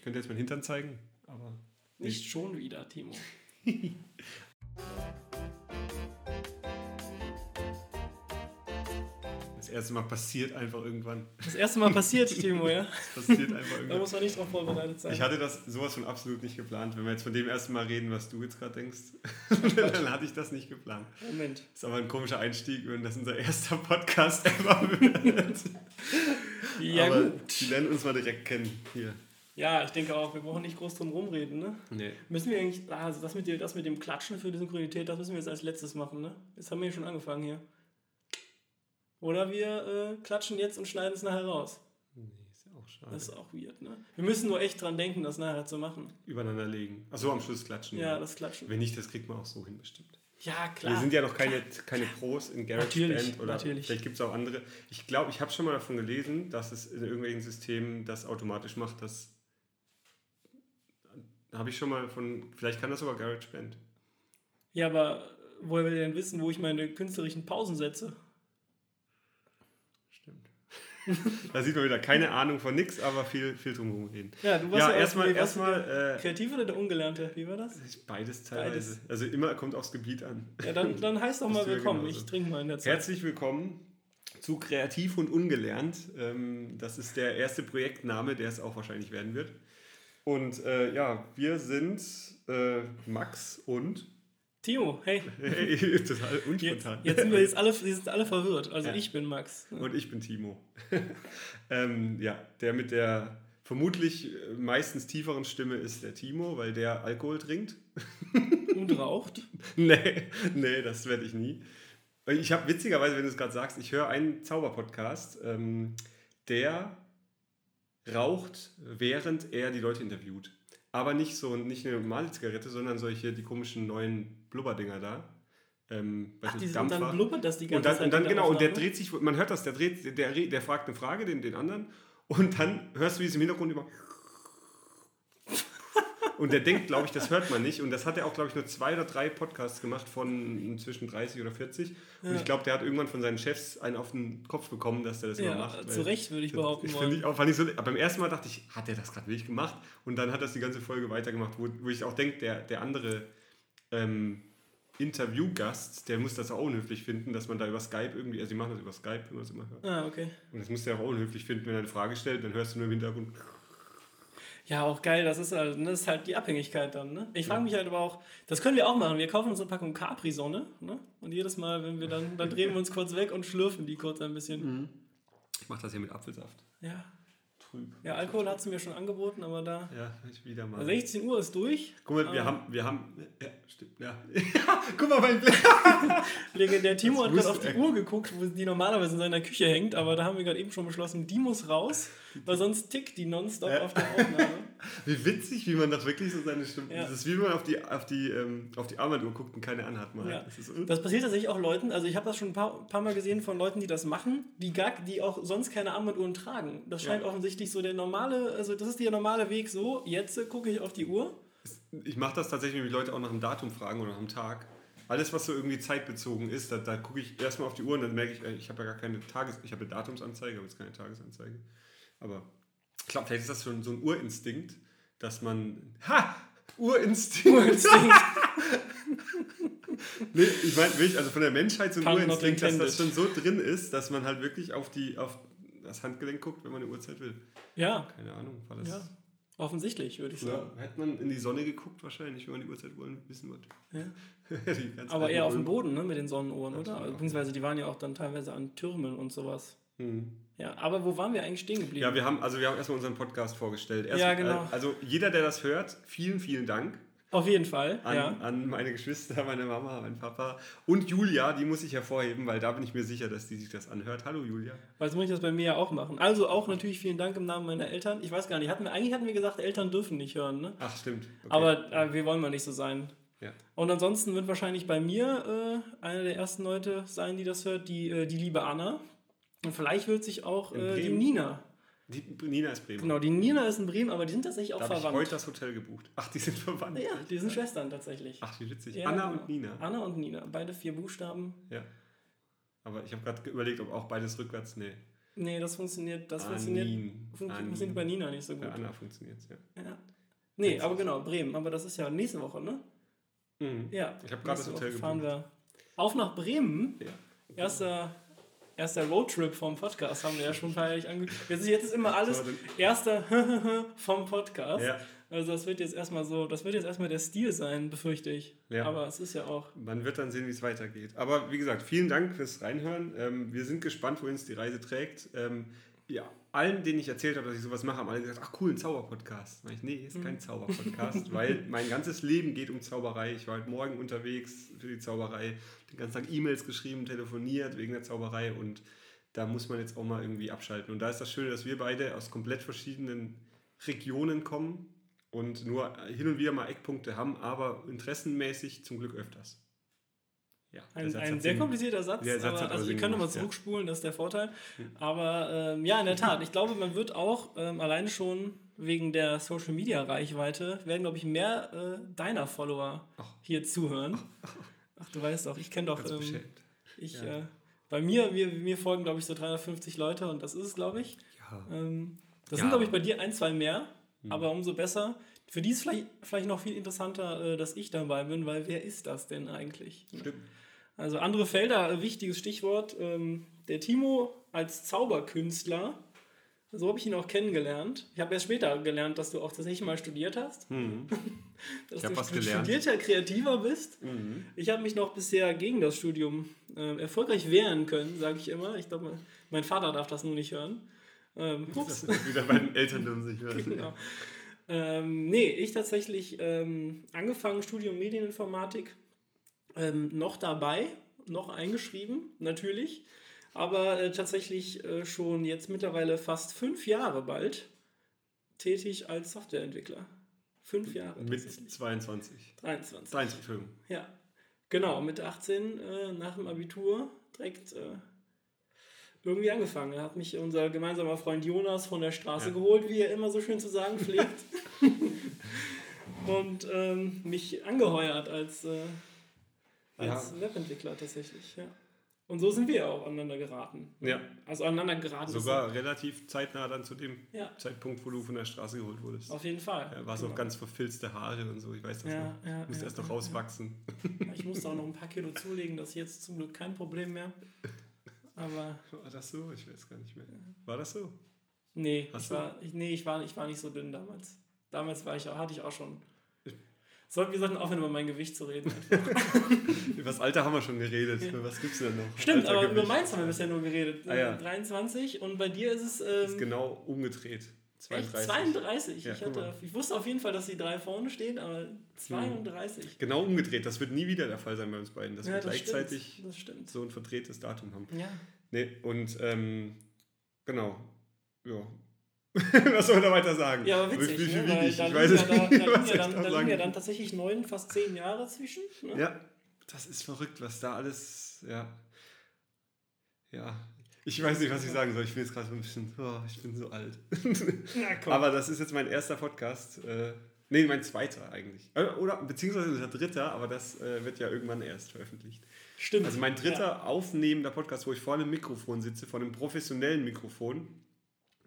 Ich könnte jetzt meinen Hintern zeigen, aber. Nicht schon wieder, Timo. Das erste Mal passiert einfach irgendwann. Das erste Mal passiert, Timo, ja? Das passiert einfach Da irgendwann. muss man nicht drauf vorbereitet sein. Ich hatte das sowas von absolut nicht geplant. Wenn wir jetzt von dem ersten Mal reden, was du jetzt gerade denkst, dann hatte ich das nicht geplant. Moment. Ist aber ein komischer Einstieg, wenn das unser erster Podcast ever wird. Ja, aber gut. Die lernen uns mal direkt kennen. Hier. Ja, ich denke auch, wir brauchen nicht groß drum rumreden, ne? Nee. Müssen wir eigentlich, also das mit, dem, das mit dem Klatschen für die Synchronität, das müssen wir jetzt als letztes machen, ne? Jetzt haben wir ja schon angefangen hier. Oder wir äh, klatschen jetzt und schneiden es nachher raus. Nee, ist ja auch schade. Das ist auch weird, ne? Wir müssen nur echt dran denken, das nachher zu machen. Übereinander legen. Achso, am Schluss klatschen. Ja, das Klatschen. Wenn nicht, das kriegt man auch so hin bestimmt. Ja, klar. Wir sind ja noch keine, keine Pros in GarageBand oder natürlich. vielleicht gibt es auch andere. Ich glaube, ich habe schon mal davon gelesen, dass es in irgendwelchen Systemen das automatisch macht. Das habe ich schon mal von, vielleicht kann das sogar GarageBand. Ja, aber woher will ihr denn wissen, wo ich meine künstlerischen Pausen setze? Stimmt. da sieht man wieder keine Ahnung von nix, aber viel, viel drumherum reden. Ja, du warst Ja, ja, erstmal, erstmal, äh, Kreativ oder der Ungelernte? Wie war das? beides teilweise. Also immer kommt aufs Gebiet an. Ja, dann, dann heißt doch mal willkommen. Ich trinke mal in der Zeit. Herzlich willkommen zu Kreativ und Ungelernt. Ähm, das ist der erste Projektname, der es auch wahrscheinlich werden wird. Und äh, ja, wir sind äh, Max und Timo, hey. hey, total Jetzt, unspontan. jetzt sind wir jetzt alle, wir sind alle verwirrt. Also Ja. ich bin Max. Und ich bin Timo. ähm, ja, der mit der vermutlich äh, meistens tieferen Stimme ist der Timo, weil der Alkohol trinkt. Und raucht. nee, nee, das werde ich nie. Ich habe witzigerweise, wenn du es gerade sagst, ich höre einen Zauberpodcast, ähm, der raucht, während er die Leute interviewt. Aber nicht so nicht eine normale Zigarette, sondern solche, die komischen neuen Blubberdinger da. Ähm, Ach, die sind dann Dampfer. blubbert das die ganze Und dann, Zeit. und dann genau, und der dreht sich, man hört das, der dreht, der, der fragt eine Frage, den, den anderen, und dann hörst du, wie es im Hintergrund immer. Und der denkt, glaube ich, das hört man nicht. Und das hat er auch, glaube ich, nur zwei oder drei Podcasts gemacht von zwischen 30 oder 40. Und Ja. ich glaube, der hat irgendwann von seinen Chefs einen auf den Kopf bekommen, dass der das immer Ja, macht. zu Recht würde ich behaupten ich ich auch, ich so, aber beim ersten Mal dachte ich, hat er das gerade wirklich gemacht? Und dann hat das die ganze Folge weitergemacht, wo, wo ich auch denke, der, der andere ähm, Interviewgast, der muss das auch unhöflich finden, dass man da über Skype irgendwie, also die machen das über Skype, wenn man das immer hört. Ah, okay. Und das muss der auch unhöflich finden, wenn er eine Frage stellt, dann hörst du nur im Hintergrund. Ja, auch geil, das ist halt, das ist halt die Abhängigkeit dann, ne? Ich frage mich halt aber auch, das können wir auch machen. Wir kaufen uns eine Packung Capri-Sonne, ne? Und jedes Mal, wenn wir dann, dann drehen wir uns kurz weg und schlürfen die kurz ein bisschen. Ich mache das hier mit Apfelsaft. Ja. Trüb. Ja, Alkohol hat sie mir schon angeboten, aber da. Ja, ich wieder mal. 16 Uhr ist durch. Guck mal, wir Ah. haben, wir haben, ja, stimmt, ja. Guck mal, mein Blick. Der Timo hat gerade auf die er. Uhr geguckt, wo die normalerweise in seiner Küche hängt, aber da haben wir gerade eben schon beschlossen, die muss raus, weil sonst tickt die nonstop Ja. auf der Aufnahme. Wie witzig, wie man doch wirklich so seine Stimme. Ja. Das ist wie wenn man auf die, auf die, ähm, auf die Armbanduhr guckt und keine anhat. Mal. Ja. Das ist, Das passiert tatsächlich auch Leuten, also ich habe das schon ein paar, paar Mal gesehen von Leuten, die das machen, die, gar, die auch sonst keine Armbanduhren tragen. Das scheint Ja. offensichtlich so der normale, also das ist der normale Weg so, jetzt äh, gucke ich auf die Uhr. Ich mache das tatsächlich, wenn die Leute auch nach dem Datum fragen oder nach dem Tag. Alles, was so irgendwie zeitbezogen ist, da, da gucke ich erstmal auf die Uhr und dann merke ich, äh, ich habe ja gar keine Tages... Ich habe eine Datumsanzeige, aber jetzt keine Tagesanzeige. Aber glaube, vielleicht ist das schon so ein Urinstinkt, dass man... Ha! Urinstinkt! Instinkt. Nee, ich meine wirklich, also von der Menschheit so ein not Urinstinkt, dass das schon so drin ist, dass man halt wirklich auf, die, auf das Handgelenk guckt, wenn man eine Uhrzeit will. ja, Keine Ahnung, war das... ja, offensichtlich würde ich sagen. Früher hätte man in die Sonne geguckt wahrscheinlich, wenn man die Uhrzeit wollen wissen wollte. Ja. Aber eher auf dem. Boden, ne, mit den Sonnenuhren, Ja, oder? Beziehungsweise die waren ja auch dann teilweise an Türmen und sowas. Hm. Ja, aber wo waren wir eigentlich stehen geblieben? Ja, wir haben, also wir haben erstmal unseren Podcast vorgestellt. Erst, Ja, genau. äh, Also jeder, der das hört, vielen, vielen Dank Auf jeden Fall, an, ja. an meine Geschwister, meine Mama, meinen Papa und Julia, die muss ich hervorheben, weil da bin ich mir sicher, dass die sich das anhört. Hallo Julia. Weil muss ich das bei mir ja auch machen. Also auch natürlich vielen Dank im Namen meiner Eltern. Ich weiß gar nicht, hatten wir, eigentlich hatten wir gesagt, Eltern dürfen nicht hören, ne? Ach, stimmt. Okay. Aber äh, wir wollen mal nicht so sein. Ja. Und ansonsten wird wahrscheinlich bei mir äh, einer der ersten Leute sein, die das hört, die, äh, die liebe Anna. Und vielleicht wird sich auch äh, die Bremen. Nina. Die, Nina ist Bremer. Genau, die Nina ist in Bremen, aber die sind tatsächlich auch da habe ich verwandt. heute das Hotel gebucht. Ach, die sind verwandt. ja, die sind Schwestern tatsächlich. Ach, wie witzig. Ja, Anna genau. und Nina. Anna und Nina, beide vier Buchstaben. Ja. Aber ich habe gerade überlegt, ob auch beides rückwärts. Nee. Nee, das funktioniert, das Ah, funktioniert, Anin. fun Anin. funktioniert bei Nina nicht so gut. Bei Anna funktioniert es, ja. Ja. Nee, aber genau, Bremen. Aber das ist ja nächste Woche, ne? Mhm. Ja. Ich habe gerade das Hotel Woche fahren gebucht. wir auf nach Bremen. Ja. Erster, erster Roadtrip vom Podcast haben wir ja schon feierlich angekündigt. Jetzt, jetzt ist immer alles erster vom Podcast. Ja. Also das wird jetzt erstmal so, das wird jetzt erstmal der Stil sein, befürchte ich. Ja. Aber es ist ja auch. Man wird dann sehen, wie es weitergeht. Aber wie gesagt, vielen Dank fürs Reinhören. Ähm, wir sind gespannt, wohin es die Reise trägt. Ähm, ja, allen, denen ich erzählt habe, dass ich sowas mache, haben alle gesagt, ach cool, ein Zauberpodcast. Ich, nee, ist kein Zauberpodcast, weil mein ganzes Leben geht um Zauberei. Ich war heute Morgen unterwegs für die Zauberei, den ganzen Tag E-Mails geschrieben, telefoniert wegen der Zauberei und da muss man jetzt auch mal irgendwie abschalten. Und da ist das Schöne, dass wir beide aus komplett verschiedenen Regionen kommen und nur hin und wieder mal Eckpunkte haben, aber interessenmäßig zum Glück öfters. Ja, Ein, Satz ein sehr komplizierter Satz, Satz aber, aber also ihr könnt nochmal gemacht, ja. zurückspulen, das ist der Vorteil. Aber ähm, ja, in der Tat, ich glaube, man wird auch ähm, alleine schon wegen der Social Media Reichweite, werden, glaube ich, mehr äh, deiner Follower Ach. hier zuhören. Ach, du weißt doch, ich kenne doch, ähm, ich, Ja. äh, bei mir, mir, mir folgen, glaube ich, so 350 Leute und das ist es, glaube ich. Ja. Ähm, das sind, glaube ich, bei dir ein, zwei mehr, Hm. aber umso besser. Für die ist vielleicht, vielleicht noch viel interessanter, äh, dass ich dabei bin, weil wer ist das denn eigentlich? Stimmt. Also andere Felder, äh, wichtiges Stichwort. Ähm, der Timo als Zauberkünstler, so habe ich ihn auch kennengelernt. Ich habe erst später gelernt, dass du auch tatsächlich mal studiert hast. Mhm. Dass Ich du was gelernt. studierter Kreativer bist. Mhm. Ich habe mich noch bisher gegen das Studium äh, erfolgreich wehren können, sage ich immer. Ich glaube, mein Vater darf das nur nicht hören. Ähm, ups. Das ist wieder bei den Eltern um sich hören. Genau. Ähm, nee, ich tatsächlich ähm, angefangen, Studium Medieninformatik, ähm, noch dabei, noch eingeschrieben, natürlich, aber äh, tatsächlich äh, schon jetzt mittlerweile fast fünf Jahre bald tätig als Softwareentwickler. Fünf Jahre. Mit tatsächlich. 22. 23. 23, Entschuldigung. Ja, genau, mit 18 äh, nach dem Abitur direkt äh, irgendwie angefangen. Da hat mich unser gemeinsamer Freund Jonas von der Straße Ja. geholt, wie er immer so schön zu sagen pflegt. Und ähm, mich angeheuert als, äh, als Webentwickler tatsächlich. Ja. Und so sind wir auch aneinander geraten. Ja. Also aneinander geraten. Sogar relativ zeitnah dann zu dem Ja, Zeitpunkt, wo du von der Straße geholt wurdest. auf jeden Fall. Ja, war es Genau. noch ganz verfilzte Haare und so, ich weiß das Ja, noch. ja, Musste ja, erst noch ja, rauswachsen. ja. Ich musste auch noch ein paar Kilo zulegen, das ist jetzt zum Glück kein Problem mehr. Aber War das so? Ich weiß gar nicht mehr. War das so? Nee, Hast ich du? war, ich, nee ich, war, ich war nicht so dünn damals. Damals war ich, hatte ich auch schon. Sollten, wir sollten aufhören, über mein Gewicht zu reden. Über das Alter haben wir schon geredet. Ja. Was gibt's denn noch? Stimmt, aber über Altergewicht. meins haben wir bisher nur geredet. Ah, ja. 23 und bei dir ist es Ist ähm, genau umgedreht. Echt 32. 32. Ja, ich, hatte, ich wusste auf jeden Fall, dass die drei vorne stehen, aber 32. Genau umgedreht. Das wird nie wieder der Fall sein bei uns beiden, dass wir gleichzeitig Stimmt. Das stimmt. so ein verdrehtes Datum haben. Ja. Nee, und ähm, genau. Ja. Was soll man da weiter sagen? ja, aber witzig, Wie ne? weil ich? da Ich liegen weiß ja, es da, da nicht. liegen ja dann, da liegen ja dann tatsächlich neun, fast zehn Jahre zwischen. Ne? Ja, das ist verrückt, was da alles, ja. Ja, ich weiß nicht, was ich sagen soll. Ich bin jetzt gerade so ein bisschen, oh, ich bin so alt. Na komm. Aber das ist jetzt mein erster Podcast. Äh, nee, mein zweiter eigentlich. Äh, Oder beziehungsweise der dritte, aber das äh, wird ja irgendwann erst veröffentlicht. stimmt. Also mein dritter aufnehmender Podcast, wo ich vor einem Mikrofon sitze, vor einem professionellen Mikrofon.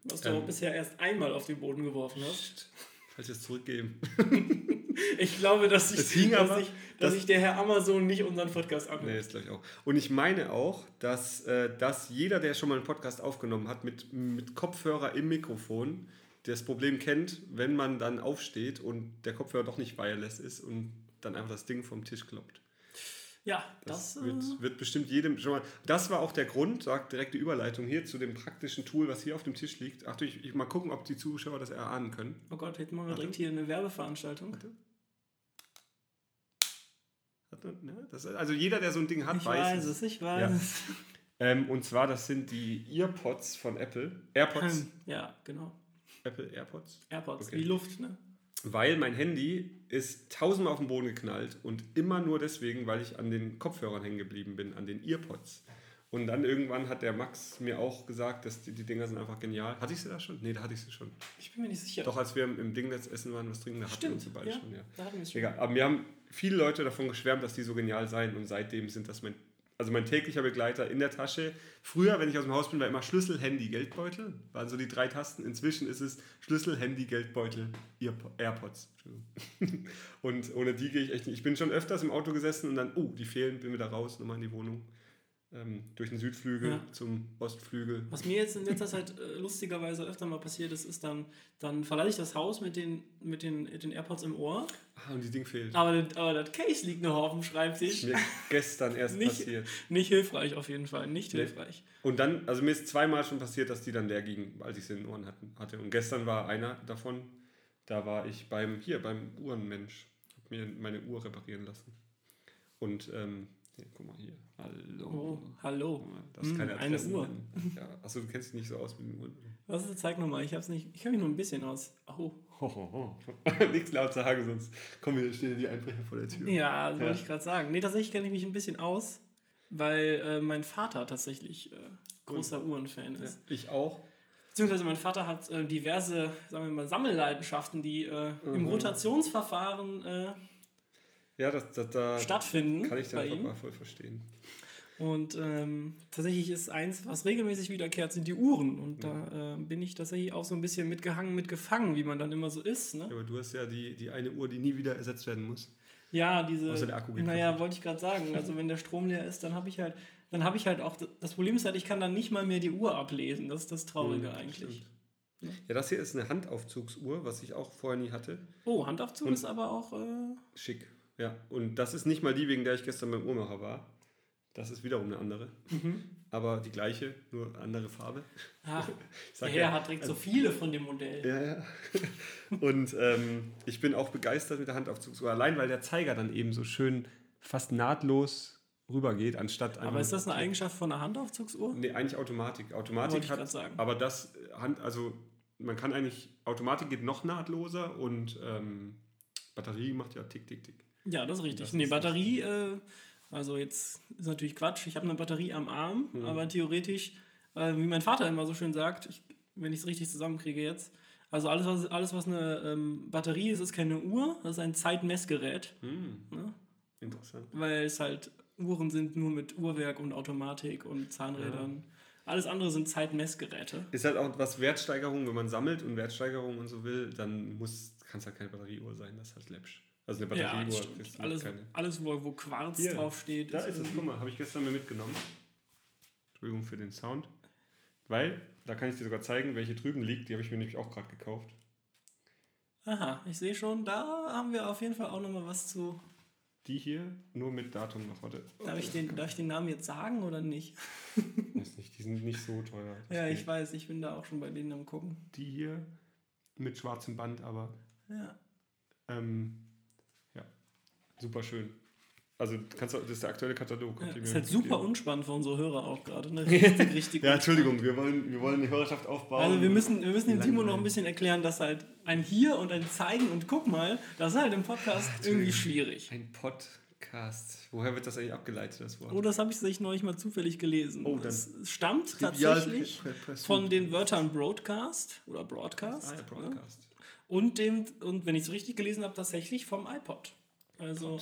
Was du ähm, bisher erst einmal auf den Boden geworfen hast. Falls wir es zurückgeben. Ich glaube, dass ich, hing dass aber- ich, dass das- ich der Herr Amazon nicht unseren Podcast Nee, anhört. ist gleich auch. Und ich meine auch, dass, äh, dass jeder, der schon mal einen Podcast aufgenommen hat, mit, mit Kopfhörer im Mikrofon, das Problem kennt, wenn man dann aufsteht und der Kopfhörer doch nicht wireless ist und dann einfach das Ding vom Tisch kloppt. Ja, Das, das, wird, äh, wird bestimmt jedem schon mal. Das war auch der Grund, sagt direkte Überleitung hier zu dem praktischen Tool, was hier auf dem Tisch liegt. Achtung, ich, ich mal gucken, ob die Zuschauer das erahnen können. oh Gott, machen wir Warte. direkt hier eine Werbeveranstaltung. Ne? Das, also jeder, der so ein Ding hat, Ich weiß es. es, ich weiß Ja. es. Ähm, und zwar, das sind die Earpods von Apple. AirPods. Ja, genau. Apple AirPods. AirPods, Okay. wie Luft, ne? Weil mein Handy ist tausendmal auf den Boden geknallt und immer nur deswegen, weil ich an den Kopfhörern hängen geblieben bin, an den Earpods. Und dann irgendwann hat der Max mir auch gesagt, dass die, die Dinger sind einfach genial. Hatte ich sie da schon? Nee, da hatte ich sie schon. Ich bin mir nicht sicher. Doch, als wir im, Dingnetz essen waren, was trinken, da hatten wir Stimmt, sie beide ja. schon, ja. Da hatten wir es schon. Egal. Aber mir haben viele Leute davon geschwärmt, dass die so genial seien und seitdem sind das mein. also mein täglicher Begleiter in der Tasche. Früher, wenn ich aus dem Haus bin, war immer Schlüssel, Handy, Geldbeutel. Waren so die drei Tasten. Inzwischen ist es Schlüssel, Handy, Geldbeutel, AirPods. und ohne die gehe ich echt nicht. Ich bin schon öfters im Auto gesessen und dann, oh, die fehlen, bin wieder raus, nochmal in die Wohnung durch den Südflügel ja. zum Ostflügel. Was mir jetzt in letzter Zeit äh, lustigerweise öfter mal passiert ist, ist dann, dann verlasse ich das Haus mit den, mit den, den AirPods im Ohr. Ah, und die Ding fehlt. Aber, aber das Case liegt noch auf dem Schreibtisch. Mir gestern erst nicht, passiert. Nicht hilfreich auf jeden Fall, nicht nee. hilfreich. Und dann, also mir ist zweimal schon passiert, dass die dann leer gingen, als ich sie in den Ohren hatte. Und gestern war einer davon, da war ich beim, hier, beim Uhrenmensch. Hab mir meine Uhr reparieren lassen. Und ähm, ja, guck mal hier. Hallo. Oh, hallo. Das ist keine hm, Eine Uhr. Ja, achso, du kennst dich nicht so aus mit den Uhren. Was ist, zeig nochmal, ich hab's nicht. Ich kenne mich nur ein bisschen aus. Oh. Ho, ho, ho. Nichts laut sagen, sonst kommen wir stehen die Einbrecher vor der Tür. Ja, das ja. wollte ich gerade sagen. Nee, tatsächlich kenne ich mich ein bisschen aus, weil äh, mein Vater tatsächlich äh, großer Und, Uhrenfan ist. Ja, ich auch. Beziehungsweise mein Vater hat äh, diverse, sagen wir mal, Sammelleidenschaften, die äh, mhm. im Rotationsverfahren äh, ja, das, das, da stattfinden. Kann ich dann einfach mal voll verstehen. Und ähm, tatsächlich ist eins, was regelmäßig wiederkehrt, sind die Uhren. Und ja. da äh, bin ich tatsächlich auch so ein bisschen mitgehangen, mitgefangen, wie man dann immer so ist. Ne? Ja, aber du hast ja die, die eine Uhr, die nie wieder ersetzt werden muss. Ja, diese. Außer der Akku geht Naja, wollte ich gerade sagen. Also wenn der Strom leer ist, dann habe ich halt, dann habe ich halt auch. Das Problem ist halt, ich kann dann nicht mal mehr die Uhr ablesen. Das ist das Traurige ja, eigentlich. Ja. ja, das hier ist eine Handaufzugsuhr, was ich auch vorher nie hatte. Oh, Handaufzug Und ist aber auch. Äh schick. Ja, und das ist nicht mal die, wegen der ich gestern beim Uhrmacher war. Das ist wiederum eine andere. Mhm. Aber die gleiche, nur andere Farbe. Ach, der Herr ja, hat direkt also, so viele von dem Modell. Ja, ja. Und ähm, ich bin auch begeistert mit der Handaufzugsuhr. Allein, weil der Zeiger dann eben so schön fast nahtlos rübergeht, anstatt Aber ist das eine Eigenschaft von einer Handaufzugsuhr? Nee, eigentlich Automatik. Automatik hat, sagen. aber das Hand, also man kann eigentlich, Automatik geht noch nahtloser und ähm, Batterie macht ja tick, tick, tick. Ja, das ist richtig. Das nee, Batterie, äh, also jetzt ist natürlich Quatsch. Ich habe eine Batterie am Arm, mhm. aber theoretisch, äh, wie mein Vater immer so schön sagt, ich, wenn ich es richtig zusammenkriege jetzt, also alles, was, alles, was eine ähm, Batterie ist, ist keine Uhr, das ist ein Zeitmessgerät. Mhm. Ne? Interessant. Weil es halt Uhren sind nur mit Uhrwerk und Automatik und Zahnrädern. Ja. Alles andere sind Zeitmessgeräte. Ist halt auch was Wertsteigerung, wenn man sammelt und Wertsteigerung und so will, dann kann es halt keine Batterieuhr sein, das ist halt läppsch. Also eine Batterie, ja, wo alles, keine... alles, wo, wo Quarz Hier, draufsteht. Da ist, es, guck mal, habe ich gestern mir mitgenommen. Entschuldigung für den Sound. Weil, da kann ich dir sogar zeigen, welche drüben liegt. Die habe ich mir nämlich auch gerade gekauft. Aha, ich sehe schon, da haben wir auf jeden Fall auch nochmal was zu. Die hier, nur mit Datum noch. Warte. Darf, ich den, darf ich den Namen jetzt sagen oder nicht? weiß nicht, die sind nicht so teuer. ja, ich weiß, ich bin da auch schon bei denen am gucken. Die hier mit schwarzem Band, aber. Ja. Ähm, Super schön. Also kannst du, das ist der aktuelle Katalog. Ja, ist halt super unspannend für unsere Hörer auch gerade. Ne? Richtig, richtig ja, Entschuldigung, wir wollen, wir wollen die Hörerschaft aufbauen. Also wir müssen, wir müssen dem Timo noch ein bisschen erklären, dass halt ein Hier und ein Zeigen und guck mal, das ist halt im Podcast Ach, irgendwie schwierig. Ein Podcast. Woher wird das eigentlich abgeleitet, das Wort? Oh, das habe ich sich neulich mal zufällig gelesen. Oh, das stammt tatsächlich von den Wörtern Broadcast oder Broadcast. Ah, ja, Broadcast. Ne? Und, dem, und wenn ich es richtig gelesen habe, tatsächlich vom iPod. Also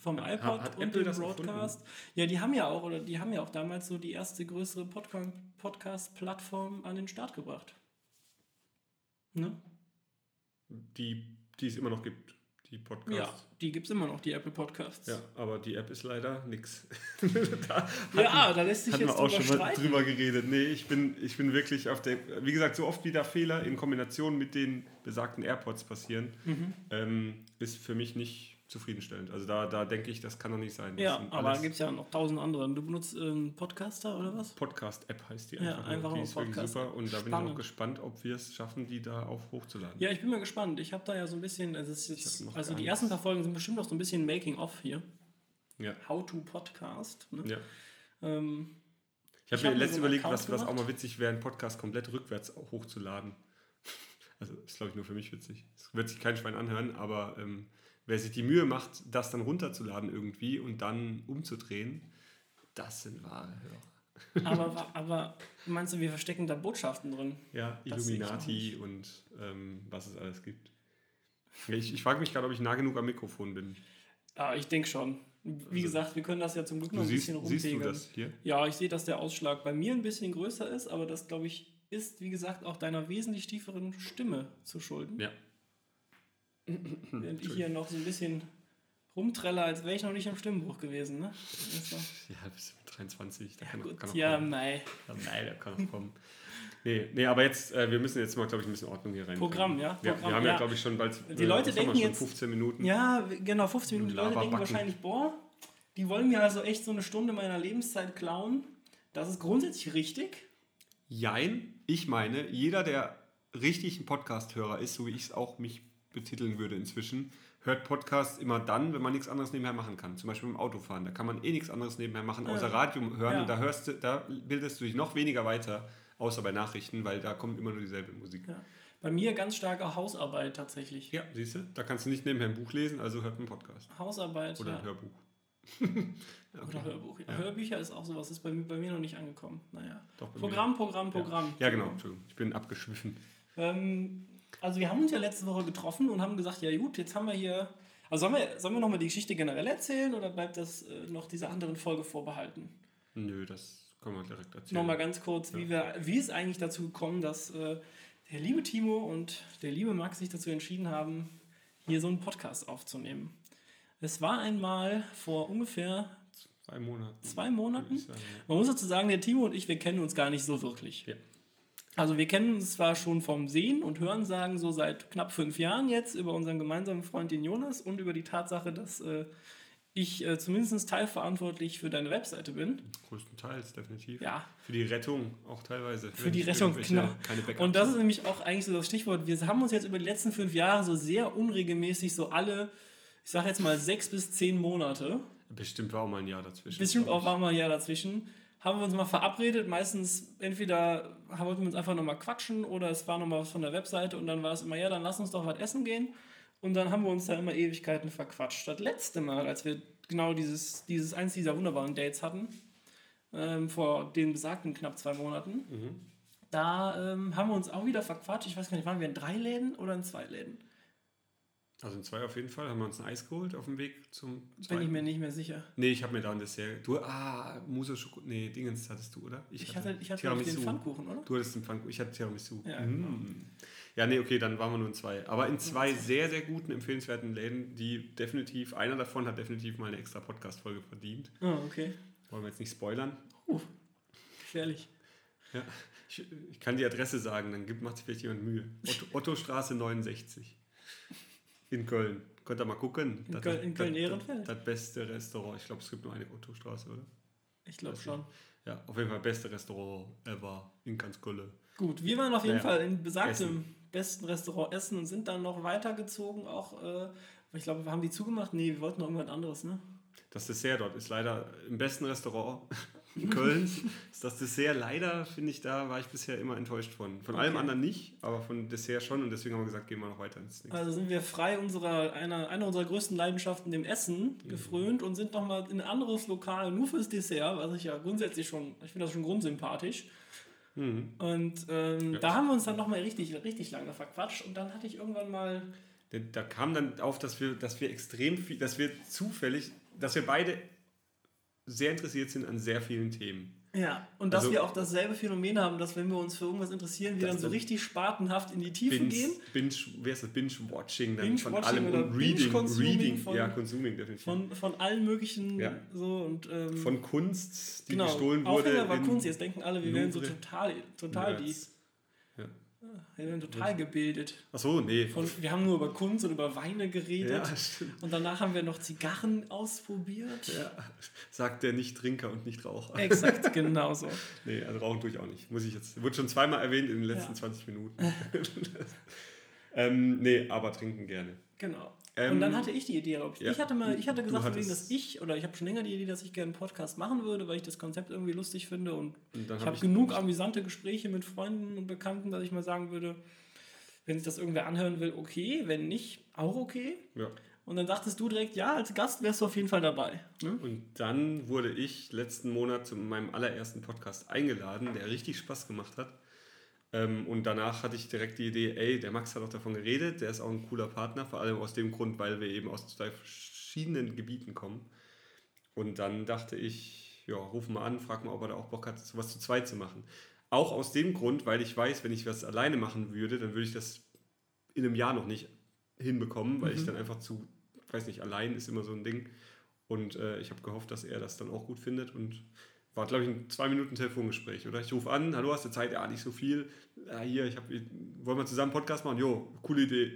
vom iPod hat, und dem Broadcast. Ja, die haben ja auch, oder die haben ja auch damals so die erste größere Podcast-Plattform an den Start gebracht. Ne? Die, die es immer noch gibt, die Podcasts. Ja, die gibt es immer noch, die Apple Podcasts. Ja, aber die App ist leider nix. da ja, da lässt sich jetzt wir auch schon mal drüber geredet. Nee, ich bin, ich bin wirklich auf der, wie gesagt, so oft wie da Fehler in Kombination mit den besagten AirPods passieren, mhm. ähm, ist für mich nicht zufriedenstellend. Also da, da denke ich, das kann doch nicht sein. Das ja, aber gibt es ja noch tausend andere. Du benutzt einen Podcaster oder was? Podcast-App heißt die einfach. Ja, einfach die ist wirklich super und da bin ich auch gespannt, ob wir es schaffen, die da auch hochzuladen. Ja, ich bin mal gespannt. Ich habe da ja so ein bisschen, also, jetzt, also die ersten paar Folgen sind bestimmt noch so ein bisschen Making-of hier. Ja. How-to-Podcast. Ne? Ja. Ähm, ich habe mir letztens so überlegt, was, was auch mal witzig wäre, einen Podcast komplett rückwärts hochzuladen. Also ist, glaube ich, nur für mich witzig. Es wird sich kein Schwein anhören, aber ähm, wer sich die Mühe macht, das dann runterzuladen irgendwie und dann umzudrehen, das sind wahre Hörer. aber, aber meinst du, wir verstecken da Botschaften drin? Ja, Illuminati und ähm, was es alles gibt. Ich, ich frage mich gerade, ob ich nah genug am Mikrofon bin. Ja, ich denke schon. Wie gesagt, wir können das ja zum Glück noch ein siehst, bisschen siehst du rumpegeln. das hier? Ja, ich sehe, dass der Ausschlag bei mir ein bisschen größer ist, aber das, glaube ich, ist, wie gesagt, auch deiner wesentlich tieferen Stimme zu schulden. Ja. Während ich hier noch so ein bisschen rumtrelle, als wäre ich noch nicht im Stimmbruch gewesen. Ne? Ja, bis 23. Da ja, kann, gut, kann noch ja, kommen. mei. Ja, Nein, der kann noch kommen. Nee, nee, aber jetzt, äh, wir müssen jetzt mal, glaube ich, ein bisschen Ordnung hier rein. Programm, ja, ja Programm, wir haben ja, ja. glaube ich, schon bald. Die Leute haben wir denken schon, jetzt- 15 Minuten. Ja, genau, 15 Minuten. Die Leute denken wahrscheinlich, boah, die wollen mir also echt so eine Stunde meiner Lebenszeit klauen. Das ist grundsätzlich richtig. Jein, ich meine, jeder, der richtig ein Podcast-Hörer ist, so wie ich es auch mich betiteln würde inzwischen, hört Podcasts immer dann, wenn man nichts anderes nebenher machen kann. Zum Beispiel beim Autofahren. Da kann man eh nichts anderes nebenher machen, außer Ja. Radio hören. Ja. Und da hörst du, da bildest du dich noch weniger weiter, außer bei Nachrichten, weil da kommt immer nur dieselbe Musik. Ja. Bei mir ganz starke Hausarbeit tatsächlich. Ja, siehst du, da kannst du nicht nebenher ein Buch lesen, also hört einen Podcast. Hausarbeit Oder ein Hörbuch. Oder Hörbuch. Ja. Ja. Hörbücher ist auch sowas, ist bei, mir- bei mir noch nicht angekommen. Naja. Doch, bei Programm, Programm, Programm. mir. Ja, genau, Entschuldigung. Ich bin abgeschwiffen. Ähm, also wir haben uns ja letzte Woche getroffen und haben gesagt, ja gut, jetzt haben wir hier... Also sollen wir, sollen wir nochmal die Geschichte generell erzählen oder bleibt das äh, noch dieser anderen Folge vorbehalten? Nö, das können wir direkt erzählen. Nochmal ganz kurz, wie, wir, wie ist eigentlich dazu gekommen, dass äh, der liebe Timo und der liebe Max sich dazu entschieden haben, hier so einen Podcast aufzunehmen. Es war einmal vor ungefähr Zwei Monate. zwei Monaten. Man muss dazu sagen, der Timo und ich, wir kennen uns gar nicht so wirklich. Ja. Also wir kennen uns zwar schon vom Sehen und Hören sagen so seit knapp fünf Jahren jetzt über unseren gemeinsamen Freund den Jonas und über die Tatsache, dass äh, ich äh, zumindest teilverantwortlich für deine Webseite bin. Größtenteils, definitiv. Ja, Für die Rettung auch teilweise. Für die Rettung, genau. Und das ist nämlich auch eigentlich so das Stichwort. Wir haben uns jetzt über die letzten fünf Jahre so sehr unregelmäßig, so alle, ich sage jetzt mal sechs bis zehn Monate, Bestimmt war auch mal ein Jahr dazwischen. bestimmt auch war mal ein Jahr dazwischen, haben wir uns mal verabredet. Meistens entweder wollten wir uns einfach nochmal quatschen oder es war nochmal was von der Webseite und dann war es immer, ja, dann lass uns doch was essen gehen. Und dann haben wir uns da immer Ewigkeiten verquatscht. Das letzte Mal, als wir genau dieses, dieses eins dieser wunderbaren Dates hatten, ähm, vor den besagten knapp zwei Monaten. Mhm. da ähm, haben wir uns auch wieder verquatscht. Ich weiß gar nicht, waren wir in drei Läden oder in zwei Läden? Also in zwei auf jeden Fall. Haben wir uns ein Eis geholt auf dem Weg zum Bin zweiten. ich mir nicht mehr sicher. Nee, ich habe mir da ein Dessert. Du, ah, Mousse Schoko. Nee, Dingens hattest du, oder? Ich hatte, ich hatte ich, den Pfannkuchen, oder? Du hattest den Pfannkuchen. Ich hatte Tiramisu. Ja, Mm. Ja, nee, okay, dann waren wir nur in zwei. Aber in zwei sehr, sehr guten, empfehlenswerten Läden, die definitiv, einer davon hat definitiv mal eine extra Podcast-Folge verdient. Ah, okay. Wollen wir jetzt nicht spoilern. Gefährlich. Ja. Ich, ich kann die Adresse sagen, dann gibt, macht sich vielleicht jemand Mühe. Otto, Ottostraße 69. In Köln. Könnt ihr mal gucken. In Das- Köln- in das- Köln-Ehrenfeld? Das, das beste Restaurant. Ich glaube, es gibt nur eine Ottostraße, oder? Ich glaube schon. Ja, auf jeden Fall beste Restaurant ever in ganz Kölle. Gut, wir waren auf jeden Naja, Fall in besagtem Essen. besten Restaurant Essen und sind dann noch weitergezogen. Auch, äh, ich glaube, wir haben die zugemacht. Nee, wir wollten noch irgendwas anderes, ne? Das Dessert dort ist leider im besten Restaurant in Köln. ist das Dessert leider, finde ich, da war ich bisher immer enttäuscht von. Von allem Okay. anderen nicht, aber von Dessert schon und deswegen haben wir gesagt, gehen wir noch weiter ins nächste. Also sind wir frei unserer, einer, einer unserer größten Leidenschaften, dem Essen, Mhm. gefrönt und sind nochmal in ein anderes Lokal nur fürs Dessert, was ich ja grundsätzlich schon, ich finde das schon grundsympathisch. Mhm. Und ähm, Ja. da haben wir uns dann nochmal richtig, richtig lange verquatscht und dann hatte ich irgendwann mal, Da, da kam dann auf, dass wir, dass wir extrem viel, dass wir zufällig, dass wir beide sehr interessiert sind an sehr vielen Themen. ja, und dass Also- wir auch dasselbe Phänomen haben, dass wenn wir uns für irgendwas interessieren, wir dann so richtig spatenhaft in die Tiefen Binge, gehen. Binge, wer ist das? Binge-Watching dann von Binge-Watching allem oder und Reading, Reading, von- ja, Consuming definitiv. Von, Von, von allen möglichen Ja. so und ähm, Kunst, die genau, gestohlen wurde. Aufhänger war Kunst, jetzt denken alle, wir wären so total, total die. Wir wären total gebildet. Achso, nee. Von, wir haben nur über Kunst und über Weine geredet. ja, stimmt. Und danach haben wir noch Zigarren ausprobiert. Ja, sagt der Nicht-Trinker und Nicht-Raucher. Exakt, genau so. Nee, also rauchen tue ich auch nicht. Muss ich jetzt. Wurde schon zweimal erwähnt in den letzten Ja. 20 Minuten. ähm, nee, aber trinken gerne. Genau. Ähm, und dann hatte ich die Idee, glaube ich. ja, ich hatte mal, ich hatte gesagt, wegen, dass ich, oder ich habe schon länger die Idee, dass ich gerne einen Podcast machen würde, weil ich das Konzept irgendwie lustig finde und Und ich hab habe genug amüsante Gespräche mit Freunden und Bekannten, dass ich mal sagen würde, wenn sich das irgendwer anhören will, okay, wenn nicht, auch okay. Ja. Und dann dachtest du direkt, ja, als Gast wärst du auf jeden Fall dabei. Ne? Und dann wurde ich letzten Monat zu meinem allerersten Podcast eingeladen, der richtig Spaß gemacht hat. Ähm, und danach hatte ich direkt die Idee, ey, der Max hat auch davon geredet, der ist auch ein cooler Partner, vor allem aus dem Grund, weil wir eben aus zwei verschiedenen Gebieten kommen. Und dann dachte ich, ja, ruf mal an, frag mal, ob er da auch Bock hat, sowas zu zweit zu machen. Auch aus dem Grund, weil ich weiß, wenn ich was alleine machen würde, dann würde ich das in einem Jahr noch nicht hinbekommen, weil mhm. ich dann einfach zu, weiß nicht, allein ist immer so ein Ding. Und äh, ich habe gehofft, dass er das dann auch gut findet und war, glaube ich, ein zwei Minuten Telefongespräch, oder? Ich rufe an, hallo, hast du Zeit? Ja, nicht so viel. Ja, hier, ich hab, wollen wir zusammen einen Podcast machen? Jo, coole Idee.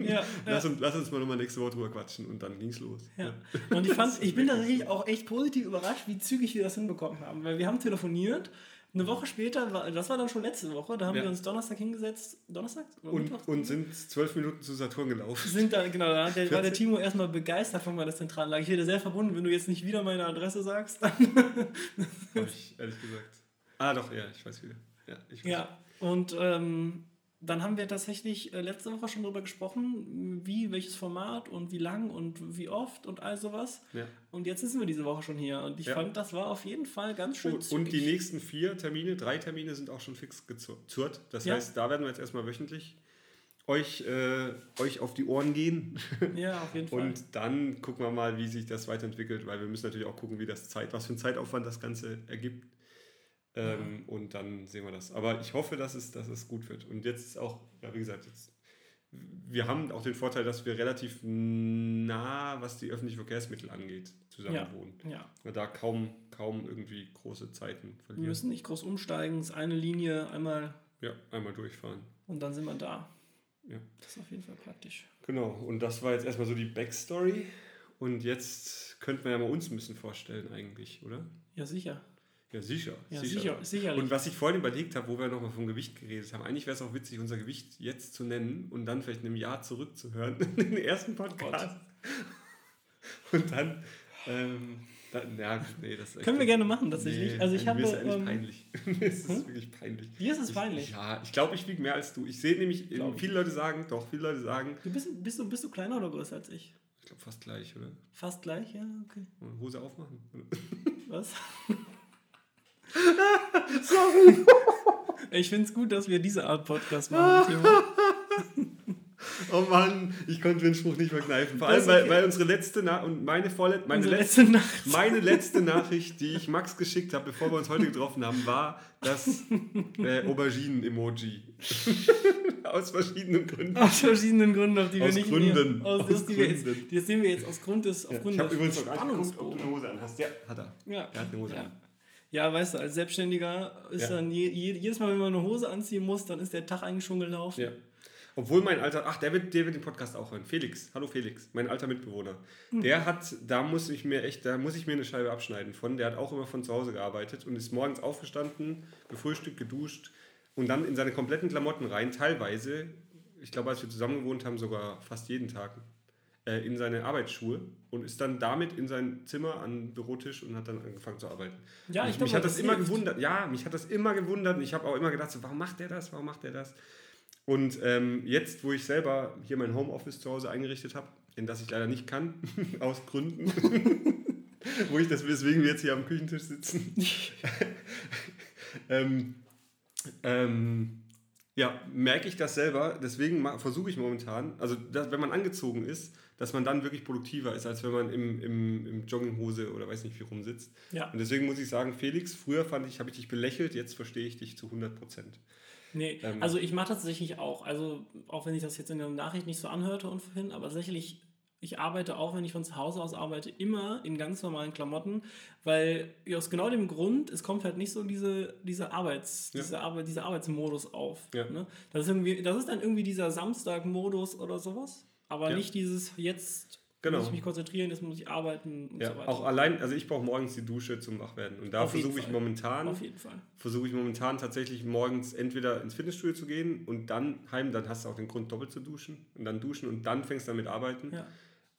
Ja, lass, ja. Uns, lass uns mal nochmal nächste Woche drüber quatschen. Und dann ging es los. Ja. Und ich, fand, ich bin tatsächlich auch echt positiv überrascht, wie zügig wir das hinbekommen haben. Weil wir haben telefoniert eine Woche später, das war dann schon letzte Woche, da haben ja. wir uns Donnerstag hingesetzt. Donnerstag? Und, und, sind zwölf Minuten zu Saturn gelaufen. Sind da, genau, da war der Timo erstmal begeistert von meiner Zentrallage. Ich wäre sehr verbunden, wenn du jetzt nicht wieder meine Adresse sagst. Dann Habe ich ehrlich gesagt. Ah, doch, ja, ich weiß wieder. Ja, ich weiß. ja und ähm, dann haben wir tatsächlich äh, letzte Woche schon darüber gesprochen, wie, welches Format und wie lang und wie oft und all sowas. Ja. Und jetzt sind wir diese Woche schon hier. Und ich ja. fand, das war auf jeden Fall ganz schön. Und, und die nächsten vier Termine, drei Termine sind auch schon fix gezurrt. Das ja. heißt, da werden wir jetzt erstmal wöchentlich euch, äh, euch auf die Ohren gehen. Ja, auf jeden Fall. Und dann gucken wir mal, wie sich das weiterentwickelt, weil wir müssen natürlich auch gucken, wie das Zeit, was für ein Zeitaufwand das Ganze ergibt. Ähm, ja. Und dann sehen wir das. Aber ich hoffe, dass es, dass es gut wird. Und jetzt ist auch, ja, wie gesagt, jetzt, wir haben auch den Vorteil, dass wir relativ nah, was die öffentlichen Verkehrsmittel angeht, zusammen ja. wohnen. Ja. Da kaum, kaum irgendwie große Zeiten verlieren. Wir müssen nicht groß umsteigen, es ist eine Linie, einmal. Ja, einmal durchfahren. Und dann sind wir da. Ja. Das ist auf jeden Fall praktisch. Genau, und das war jetzt erstmal so die Backstory. Und jetzt könnten wir ja mal uns ein bisschen vorstellen, eigentlich, oder? Ja, sicher. Ja, sicher. Ja, sicher. sicher sicherlich. Und was ich vorhin überlegt habe, wo wir nochmal vom Gewicht geredet haben, eigentlich wäre es auch witzig, unser Gewicht jetzt zu nennen und dann vielleicht in einem Jahr zurückzuhören, in den ersten Podcast. Oh und dann, ähm, dann, ja, nee, das Können wir gerne machen, tatsächlich. Nee, also ich habe. Mir ist eigentlich ähm, peinlich. mir ist hm? wirklich peinlich. Dir ist es peinlich? Ich, ja, ich glaube, ich wiege mehr als du. Ich sehe nämlich, viele Leute sagen, doch, viele Leute sagen. Du bist, bist, du, bist du kleiner oder größer als ich? Ich glaube fast gleich, oder? Fast gleich, ja, okay. Hose aufmachen. Was? Sorry. Ich finde es gut, dass wir diese Art Podcast machen, Oh Mann, ich konnte den Spruch nicht verkneifen. Vor allem, okay. weil, weil, unsere letzte Nachricht und meine vorletzte, meine letzte, letzte Nachricht. meine letzte Nachricht, die ich Max geschickt habe, bevor wir uns heute getroffen haben, war das äh, Auberginen-Emoji. aus verschiedenen Gründen. Aus verschiedenen Gründen, auf die aus wir nicht Gründen. Mehr, aus, aus die Gründen. Wir jetzt, das sehen wir jetzt aus Grund des, ja, aufgrund ich habe übrigens auch angeguckt, ob du eine Hose an hast. Ja, hat er. Ja. Er hat eine Hose ja. an. Ja, weißt du, als Selbstständiger ist ja. dann je, jedes Mal, wenn man eine Hose anziehen muss, dann ist der Tag eigentlich schon gelaufen. Ja. Obwohl mein alter, ach, der wird, der wird den Podcast auch hören. Felix, hallo Felix, mein alter Mitbewohner. Mhm. Der hat, da muss ich mir echt, da muss ich mir eine Scheibe abschneiden von. Der hat auch immer von zu Hause gearbeitet und ist morgens aufgestanden, gefrühstückt, geduscht und dann in seine kompletten Klamotten rein. Teilweise, ich glaube, als wir zusammen gewohnt haben, sogar fast jeden Tag äh, in seine Arbeitsschuhe und ist dann damit in sein Zimmer an den Bürotisch und hat dann angefangen zu arbeiten. Ja, ich, ich mich hat das, das immer hilft. gewundert. Ja, mich hat das immer gewundert und ich habe auch immer gedacht, so, warum macht der das? Warum macht der das? Und ähm, jetzt, wo ich selber hier mein Homeoffice zu Hause eingerichtet habe, in das ich leider nicht kann, aus Gründen, wo ich das, weswegen wir jetzt hier am Küchentisch sitzen, ähm, ähm, ja, merke ich das selber. Deswegen versuche ich momentan, also das, wenn man angezogen ist, dass man dann wirklich produktiver ist, als wenn man im, im, im Jogginghose oder weiß nicht wie rumsitzt. Ja. Und deswegen muss ich sagen, Felix, früher fand ich, habe ich dich belächelt, jetzt verstehe ich dich zu 100 Prozent. Nee, ähm, also ich mache tatsächlich auch, also auch wenn ich das jetzt in der Nachricht nicht so anhörte und vorhin, aber tatsächlich ich arbeite auch, wenn ich von zu Hause aus arbeite, immer in ganz normalen Klamotten, weil aus genau dem Grund, es kommt halt nicht so diese, diese, Arbeits, ja. diese Arbeit, dieser Arbeitsmodus auf. Ja. Ne? Das, ist irgendwie, das ist dann irgendwie dieser Samstag-Modus oder sowas, aber ja. nicht dieses jetzt genau. muss ich mich konzentrieren, jetzt muss ich arbeiten und ja, so weiter. Auch allein, also ich brauche morgens die Dusche zum Wachwerden und da versuche ich momentan, versuche ich momentan tatsächlich morgens entweder ins Fitnessstudio zu gehen und dann heim, dann hast du auch den Grund doppelt zu duschen und dann duschen und dann fängst du damit arbeiten. Ja.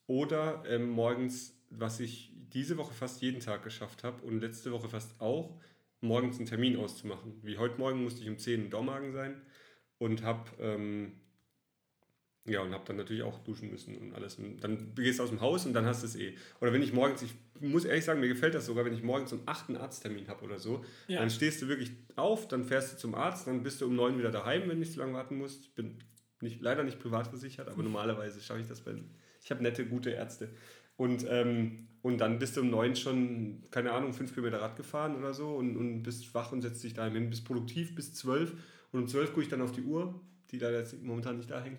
Oder ähm, morgens, was ich diese Woche fast jeden Tag geschafft habe und letzte Woche fast auch, morgens einen Termin auszumachen. Wie heute Morgen musste ich um 10 im Dormagen sein und habe ähm, Ja, und habe dann natürlich auch duschen müssen und alles. Und dann gehst du aus dem Haus und dann hast du es eh. Oder wenn ich morgens, ich muss ehrlich sagen, mir gefällt das sogar, wenn ich morgens um 8 einen Arzttermin habe oder so, Ja. dann stehst du wirklich auf, dann fährst du zum Arzt, dann bist du um 9 wieder daheim, wenn du nicht so lange warten musst. Ich bin nicht, leider nicht privat versichert, aber normalerweise schaffe ich das bei. Ich habe nette, gute Ärzte. Und, ähm, und dann bist du um 9 schon, keine Ahnung, 5 Kilometer Rad gefahren oder so und, und bist wach und setzt dich daheim hin, bist produktiv bis 12. Und um 12 gucke ich dann auf die Uhr, die leider jetzt momentan nicht da hängt,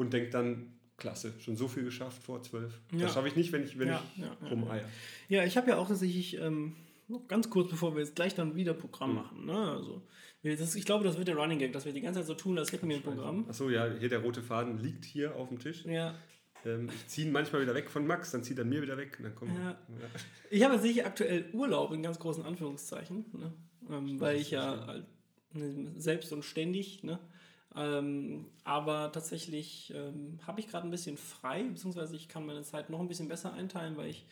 und denke dann, klasse, schon so viel geschafft vor 12. Ja. Das schaffe ich nicht, wenn ich, wenn Ja, ich ja, rumeier. Ja, ich habe ja auch tatsächlich, ähm, noch ganz kurz bevor wir jetzt gleich dann wieder Programm Mhm. machen, ne? Also, das, ich glaube, das wird der Running Gag, dass wir die ganze Zeit so tun, als hätten wir ein Programm. Achso, ja, hier der rote Faden liegt hier auf dem Tisch. Ja, Ähm, ich ziehe ihn manchmal wieder weg von Max, dann zieht er mir wieder weg und dann kommen Ja. ja. Ich habe tatsächlich aktuell Urlaub in ganz großen Anführungszeichen, ne? ähm, weil ich ja halt, ne, selbst und ständig, ne? Ähm, aber tatsächlich ähm, habe ich gerade ein bisschen frei, beziehungsweise ich kann meine Zeit noch ein bisschen besser einteilen, weil ich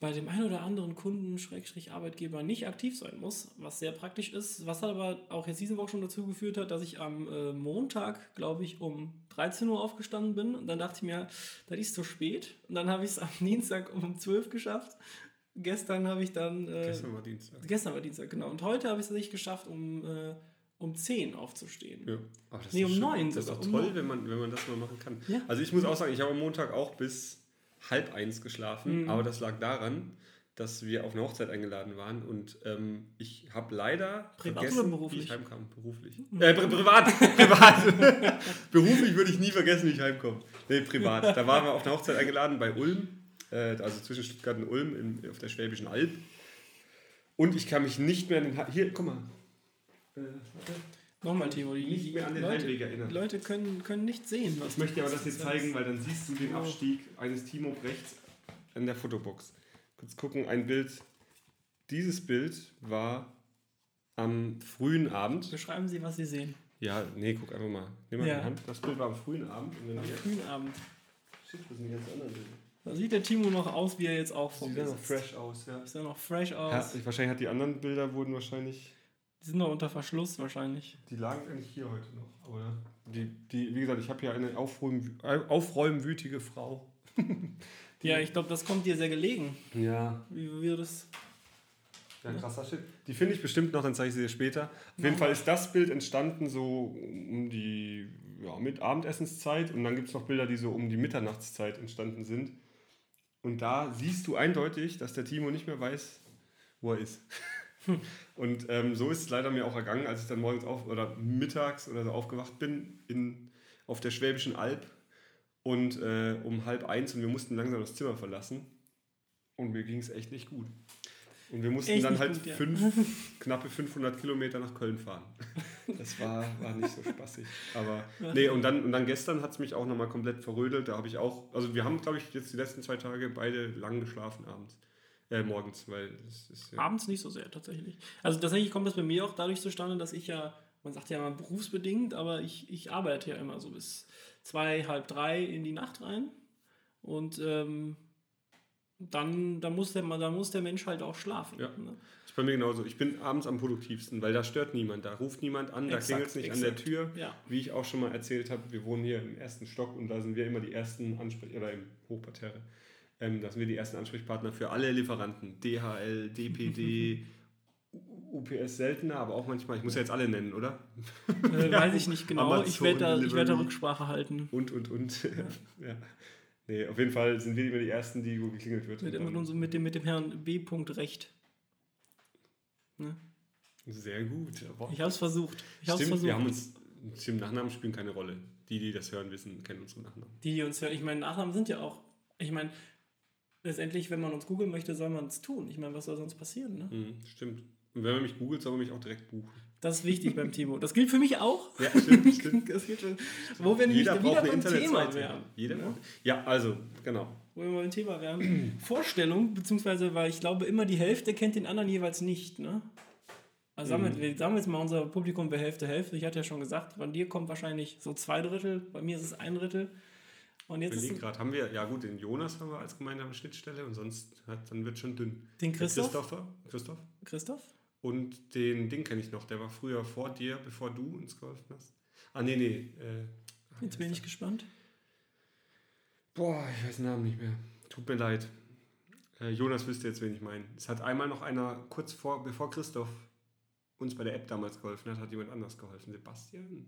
bei dem einen oder anderen Kunden, Schrägstrich Arbeitgeber, nicht aktiv sein muss, was sehr praktisch ist, was aber auch jetzt diese Woche schon dazu geführt hat, dass ich am äh, Montag, glaube ich, um 13 Uhr aufgestanden bin und dann dachte ich mir, das ist zu spät und dann habe ich es am Dienstag um 12 Uhr geschafft. Gestern habe ich dann, äh, Gestern war Dienstag. gestern war Dienstag, genau, und heute habe ich es tatsächlich geschafft, um, äh, um 10 aufzustehen. Ja. Das Nee, ist um schön. neun Das ist um toll, wenn man, wenn man das mal machen kann. Ja. Also ich muss auch sagen, ich habe am Montag auch bis halb eins geschlafen, Mhm. aber das lag daran, dass wir auf eine Hochzeit eingeladen waren und ähm, ich habe leider Privat vergessen, oder beruflich? wie ich heimkam. Beruflich. Äh, pri privat. privat. beruflich würde ich nie vergessen, wie ich heimkomme. Nee, privat. Da waren wir auf eine Hochzeit eingeladen bei Ulm, äh, also zwischen Stuttgart und Ulm in, auf der Schwäbischen Alb. Und ich kann mich nicht mehr an den... Ha Hier, guck mal. Äh, warte. Nochmal, Timo, die, Nicht mehr an den Leute, Heimweg erinnern. die Leute können, können nicht sehen, was Ich möchte aber das ist. zeigen, weil dann siehst du den Oh. Abstieg eines Timo Brechts in der Fotobox. Kurz gucken, ein Bild. Dieses Bild war am frühen Abend. Beschreiben Sie, was Sie sehen. Ja, nee, guck einfach mal. Nimm mal Ja. die Hand. Das Bild war am frühen Abend. Am frühen Abend. Shit, das sind ganz anderen Bilder. Da sieht der Timo noch aus, wie er jetzt auch Sieht vom ja noch sitzt. fresh aus, ja. Sieht noch fresh aus. ja. ich- Wahrscheinlich hat die anderen Bilder wurden wahrscheinlich. Die sind noch unter Verschluss wahrscheinlich. Die lagen eigentlich hier heute noch. Aber die, die, wie gesagt, ich habe hier eine aufräum, aufräumwütige Frau. Ja, ich glaube, das kommt dir sehr gelegen. Ja, Wie wir das. Ja, krasser Shit. Die finde ich bestimmt noch, dann zeige ich sie dir später. Auf jeden. Fall ist das Bild entstanden so um die ja, mit Abendessenszeit und dann gibt es noch Bilder, die so um die Mitternachtszeit entstanden sind. Und da siehst du eindeutig, dass der Timo nicht mehr weiß, wo er ist. und ähm, so ist es leider mir auch ergangen, als ich dann morgens auf oder mittags oder so aufgewacht bin in, auf der Schwäbischen Alb und äh, um halb eins und wir mussten langsam das Zimmer verlassen. Und mir ging es echt nicht gut. Und wir mussten Echt dann halt gut, ja. fünf, knappe 500 Kilometer nach Köln fahren. Das war, war nicht so spaßig. Aber nee, und dann, und dann gestern hat es mich auch nochmal komplett verrödelt. Da habe ich auch, also wir haben, glaube ich, jetzt die letzten zwei Tage beide lang geschlafen abends. Äh, morgens, weil das ist ja. Abends nicht so sehr tatsächlich. Also tatsächlich kommt das bei mir auch dadurch zustande, dass ich ja, man sagt ja mal berufsbedingt, aber ich, ich arbeite ja immer so bis zwei, halb drei in die Nacht rein. Und ähm, dann, dann, muss der, dann muss der Mensch halt auch schlafen. Ja. Ne? ist bei mir genauso. Ich bin abends am produktivsten, weil da stört niemand. Da ruft niemand an, da Exakt, klingelt es nicht an der exakt. Tür. Ja. Wie ich auch schon mal erzählt habe, wir wohnen hier im ersten Stock und da sind wir immer die ersten Ansprechpartner, oder im Hochparterre. Ähm, da sind wir die ersten Ansprechpartner für alle Lieferanten. DHL, DPD, UPS seltener, aber auch manchmal, ich muss ja jetzt alle nennen, oder? Äh, weiß ich nicht genau. Amazon ich werde da, ich werd da. Rücksprache halten. Und, und, und. ja. Nee, auf jeden Fall sind wir immer die Ersten, die geklingelt wird. Mit, dann- unserem- mit, dem, mit dem Herrn B. Recht. Ne? Sehr gut. Boah. Ich habe es versucht. Ich habe es Stimmt, versucht. wir haben uns, stimmt, Nachnamen spielen keine Rolle. Die, die das hören, wissen, kennen unsere Nachnamen. Die, die uns hören. Ich meine, Nachnamen sind ja auch. Ich meine, letztendlich, wenn man uns googeln möchte, soll man es tun. Ich meine, was soll sonst passieren? Ne? Mhm, stimmt. Und wenn man mich googelt, soll man mich auch direkt buchen. Das ist wichtig beim Timo. Das gilt für mich auch. Ja, stimmt, stimmt. Das gilt schon. Wo wir nämlich wieder beim Thema wären. Jeder Ja. braucht- Ja, also, genau. Wo wir beim Thema wären. Vorstellung, beziehungsweise, weil ich glaube, immer die Hälfte kennt den anderen jeweils nicht. Ne? Also sagen, Mhm. wir, sagen wir jetzt mal, unser Publikum wäre Hälfte, Hälfte. Ich hatte ja schon gesagt, von dir kommt wahrscheinlich so zwei Drittel. Bei mir ist es ein Drittel. Und jetzt überlege gerade, haben wir, ja gut, den Jonas haben wir als gemeinsame Schnittstelle und sonst, hat, dann wird schon dünn. den Christoph. Christopher, Christoph. Christoph? Und den Ding kenne ich noch, der war früher vor dir, bevor du uns geholfen hast. Ah, nee, nee. Äh, Jetzt bin ich gespannt. Boah, ich weiß den Namen nicht mehr. Tut mir leid. Äh, Jonas wüsste jetzt, wen ich meine. Es hat einmal noch einer, kurz vor, bevor Christoph uns bei der App damals geholfen hat, hat jemand anders geholfen. Sebastian?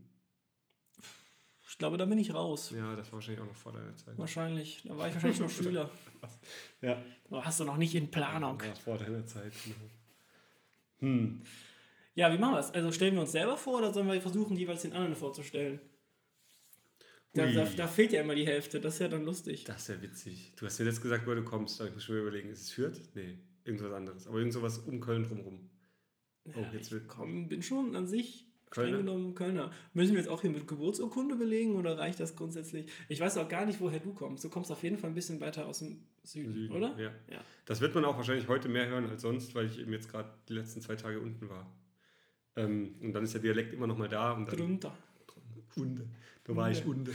Ich glaube, da bin ich raus. Ja, das war wahrscheinlich auch noch vor deiner Zeit. Wahrscheinlich. Da war ich wahrscheinlich noch Schüler. Ja. Aber hast du noch nicht in Planung. Ja, vor deiner Zeit. genau. Hm. Ja, wie machen wir es? Also stellen wir uns selber vor oder sollen wir versuchen, jeweils den anderen vorzustellen? Da, da, da fehlt ja immer die Hälfte. Das ist ja dann lustig. Das ist ja witzig. Du hast mir jetzt gesagt, wo du kommst. Aber ich muss schon überlegen, ist es Fürth? Nee, irgendwas anderes. Aber irgend sowas um Köln drumherum. Oh, Ja, jetzt ich komm, bin schon an sich Kölner? streng genommen Kölner. Müssen wir jetzt auch hier mit Geburtsurkunde belegen oder reicht das grundsätzlich? Ich weiß auch gar nicht, woher du kommst. Du kommst auf jeden Fall ein bisschen weiter aus dem Süden, Süden, oder? Ja. Ja. Das wird man auch wahrscheinlich heute mehr hören als sonst, weil ich eben jetzt gerade die letzten zwei Tage unten war. Ähm, und dann ist der Dialekt immer noch mal da. Und dann Drunter. Unde. Da war ich Unde.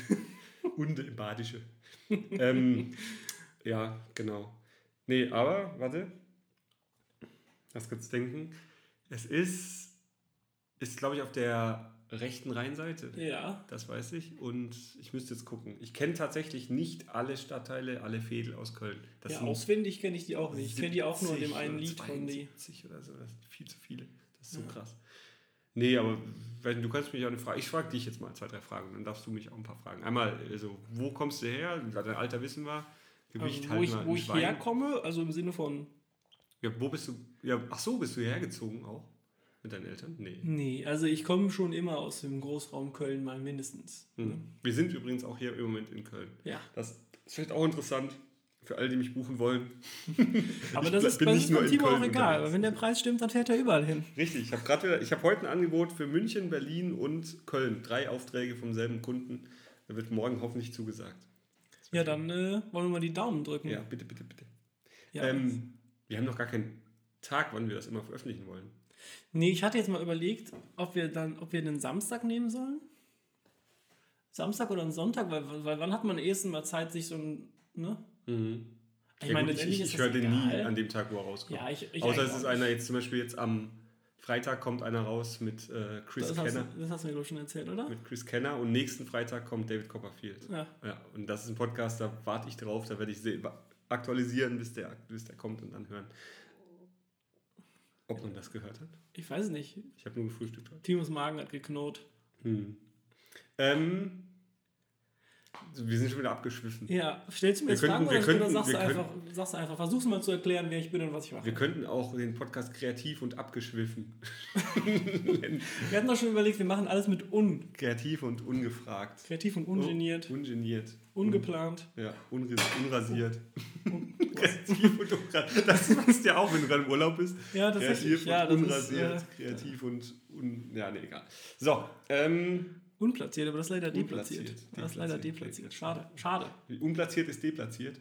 Unde im Badische. ähm, ja, genau. Nee, aber, warte. Lass kurz denken. Es ist, ist glaube ich, auf der rechten Rheinseite. Ja. Das weiß ich. Und ich müsste jetzt gucken. Ich kenne tatsächlich nicht alle Stadtteile, alle Fädel aus Köln. Das ja, auswendig kenne ich die auch nicht. Ich kenne die auch nur in dem 70 einen Lied von die. 72 oder so. Das sind viel zu viele. Das ist so Ja. krass. Nee, aber du kannst mich auch eine Frage. Ich frage dich jetzt mal zwei, drei Fragen. Dann darfst du mich auch ein paar fragen. Einmal, also, wo kommst du her? Dein Alter wissen wir. Gewicht Also, wo halt ich, wo ich herkomme, also im Sinne von. Ja, wo bist du? Ja, ach so, bist du hergezogen auch? Mit deinen Eltern? Nee. Nee, also ich komme schon immer aus dem Großraum Köln mal mindestens. Hm. Ne? Wir sind übrigens auch hier im Moment in Köln. Ja. Das ist vielleicht auch interessant für alle, die mich buchen wollen. Aber das ist, das ist in Timo auch egal. Weil wenn der Preis stimmt, dann fährt er überall hin. Richtig, ich habe gerade wieder, ich habe heute ein Angebot für München, Berlin und Köln. Drei Aufträge vom selben Kunden. Da wird morgen hoffentlich zugesagt. Ja, dann äh, wollen wir mal die Daumen drücken. Ja, bitte, bitte, bitte. Ja. Ähm, wir haben noch gar keinen Tag, wann wir das immer veröffentlichen wollen. Nee, ich hatte jetzt mal überlegt, ob wir dann, ob wir den Samstag nehmen sollen. Samstag oder einen Sonntag, weil, weil wann hat man ersten mal Zeit, sich so ein, ne? Ich Ja, meine, gut, ich, ich, höre den nie an dem Tag, wo er rauskommt. Ja, ich, ich Außer es ist einer jetzt zum Beispiel jetzt am Freitag kommt einer raus mit äh, Chris das hast, Kenner. du, das hast du mir, glaube ich, schon erzählt, oder? Mit Chris Kenner und nächsten Freitag kommt David Copperfield. Ja. Ja, und das ist ein Podcast, da warte ich drauf, da werde ich aktualisieren, bis der, bis der kommt und dann hören. Ob man das gehört hat? Ich weiß es nicht. Ich habe nur gefrühstückt. Timos Magen hat geknurrt. Hm. Ähm, wir sind schon wieder abgeschwiffen. Ja, stellst du mir Wir jetzt könnten- Fragen oder, könnten- oder sagst, du einfach, sagst du einfach, versuchst mal zu erklären, wer ich bin und was ich mache. Wir könnten auch den Podcast kreativ und abgeschwiffen. Wir hatten doch schon überlegt, wir machen alles mit un. kreativ und ungefragt. Kreativ und ungeniert, Ungeniert. ungeplant. Ja, unris unrasiert. kreativ und unrasiert. Das machst du ja auch, wenn du gerade im Urlaub bist. Ja, tatsächlich. Kreativ Ja, und das ist, unrasiert. äh, kreativ und un ja, nee, egal. So, ähm, Unplatziert, aber das ist leider Unplatziert. deplatziert. Das ist leider Deplatziert. deplatziert. Schade. Schade. unplatziert ist deplatziert.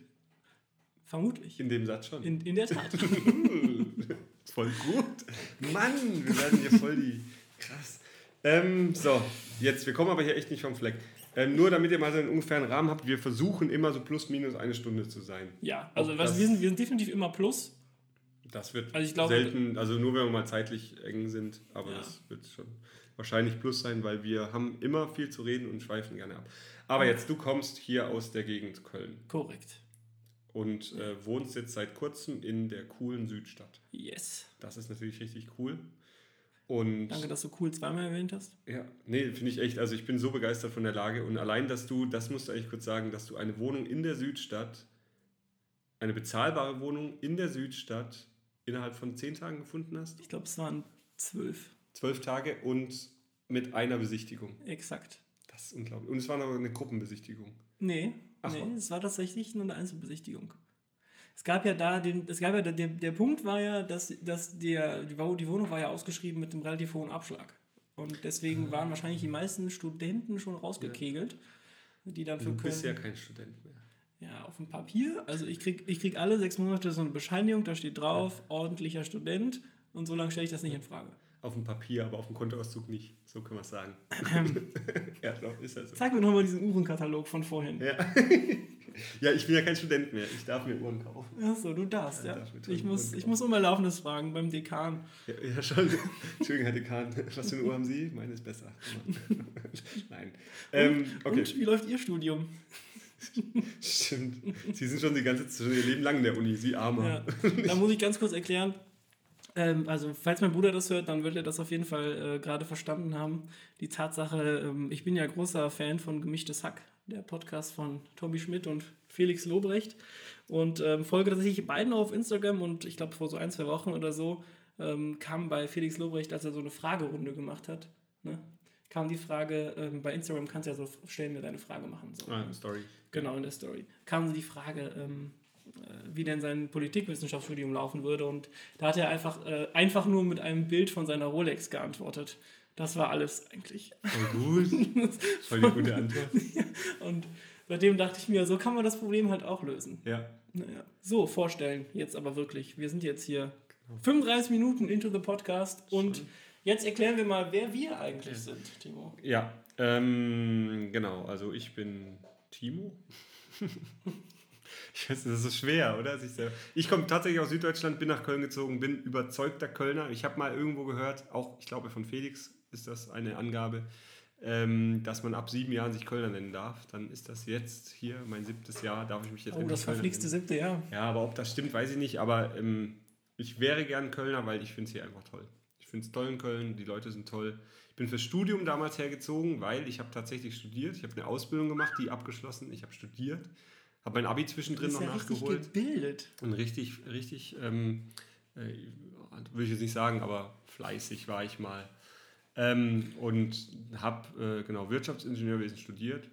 Vermutlich. In dem Satz schon. In, in der Tat. Voll gut. Mann, wir werden hier voll die. Krass. Ähm, so, jetzt, wir kommen aber hier echt nicht vom Fleck. Ähm, nur damit ihr mal so einen ungefähren Rahmen habt, wir versuchen immer so plus minus eine Stunde zu sein. Ja, also Ob was, wir, sind, wir sind definitiv immer plus. Das wird Also ich glaube- selten, also nur wenn wir mal zeitlich eng sind, aber Ja. das wird schon wahrscheinlich plus sein, weil wir haben immer viel zu reden und schweifen gerne ab. Aber jetzt, du kommst hier aus der Gegend Köln Korrekt. und äh, wohnst jetzt seit kurzem in der coolen Südstadt. Yes. Das ist natürlich richtig cool. Und Danke, dass du cool zweimal erwähnt hast. Ja, nee, finde ich echt. Also ich bin so begeistert von der Lage und allein, dass du, das musst du eigentlich kurz sagen, dass du eine Wohnung in der Südstadt, eine bezahlbare Wohnung in der Südstadt innerhalb von zehn Tagen gefunden hast. Ich glaube, es waren zwölf. Zwölf Tage und mit einer Besichtigung. Exakt. Das ist unglaublich. Und es war noch eine Gruppenbesichtigung. Nee, Ach, nee, was? es war tatsächlich nur eine Einzelbesichtigung. Es gab ja da den, es gab ja, der, der Punkt war ja, dass, dass der, die, Wo- die Wohnung war ja ausgeschrieben mit einem relativ hohen Abschlag. Und deswegen waren wahrscheinlich die meisten Studenten schon rausgekegelt, die dann für Du bist ja Köln, kein Student mehr. ja, auf dem Papier, also ich krieg, ich krieg alle sechs Monate so eine Bescheinigung, da steht drauf, ordentlicher Student und so lange stelle ich das nicht in Frage. Auf dem Papier, aber auf dem Kontoauszug nicht. So können wir es sagen. ja, doch, ist ja so. Zeig mir nochmal diesen Uhrenkatalog von vorhin. Ja. Ja, ich bin ja kein Student mehr. Ich darf mir Uhren kaufen. Achso, du darfst, Ja, ja. darf Ich muss, ich muss Laufendes fragen beim Dekan. Ja, ja schon. Entschuldigung, Herr Dekan. Was für eine Uhr haben Sie? Meine ist besser. Nein. Ähm, okay, Und wie läuft Ihr Studium? stimmt. Sie sind schon die ganze schon Ihr Leben lang in der Uni. Sie Armer. Ja. Da muss ich ganz kurz erklären. Ähm, also, falls mein Bruder das hört, dann wird er das auf jeden Fall äh, gerade verstanden haben. Die Tatsache, ähm, ich bin ja großer Fan von Gemischtes Hack, der Podcast von Tommy Schmidt und Felix Lobrecht. Und ähm, folge tatsächlich beiden auf Instagram und ich glaube, vor so ein, zwei Wochen oder so ähm, kam bei Felix Lobrecht, als er so eine Fragerunde gemacht hat, ne, kam die Frage, ähm, bei Instagram kannst du ja so stellen, mir deine Frage machen. So. Ah, Story. Genau, in der Story. Kam die Frage, ähm, äh, wie denn sein Politikwissenschaftsstudium laufen würde. Und da hat er einfach, äh, einfach nur mit einem Bild von seiner Rolex geantwortet. Das war alles eigentlich. Voll gut. Voll die gute Antwort. Und seitdem dachte ich mir, so kann man das Problem halt auch lösen. Ja. Naja. So, vorstellen, jetzt aber wirklich. Wir sind jetzt hier 35 Minuten into the Podcast und jetzt erklären wir mal, wer wir eigentlich sind, Timo. Ja, ähm, genau. Also ich bin Timo. ich weiß, das ist schwer, oder? Ich komme tatsächlich aus Süddeutschland, bin nach Köln gezogen, bin überzeugter Kölner. Ich habe mal irgendwo gehört, auch ich glaube von Felix ist das eine Angabe, ähm, dass man ab sieben Jahren sich Kölner nennen darf. Dann ist das jetzt hier mein siebtes Jahr, darf ich mich jetzt Oh, das verflixte nennen. siebte Jahr. Ja, aber ob das stimmt, weiß ich nicht. Aber ähm, ich wäre gern Kölner, weil ich finde es hier einfach toll. Ich finde es toll in Köln, die Leute sind toll. Ich bin fürs Studium damals hergezogen, weil ich habe tatsächlich studiert. Ich habe eine Ausbildung gemacht, die abgeschlossen. Ich habe studiert, habe mein Abi zwischendrin noch ja richtig nachgeholt. gebildet. Und richtig, richtig, ähm, äh, will ich jetzt nicht sagen, aber fleißig war ich mal. Ähm, und habe äh, genau Wirtschaftsingenieurwesen studiert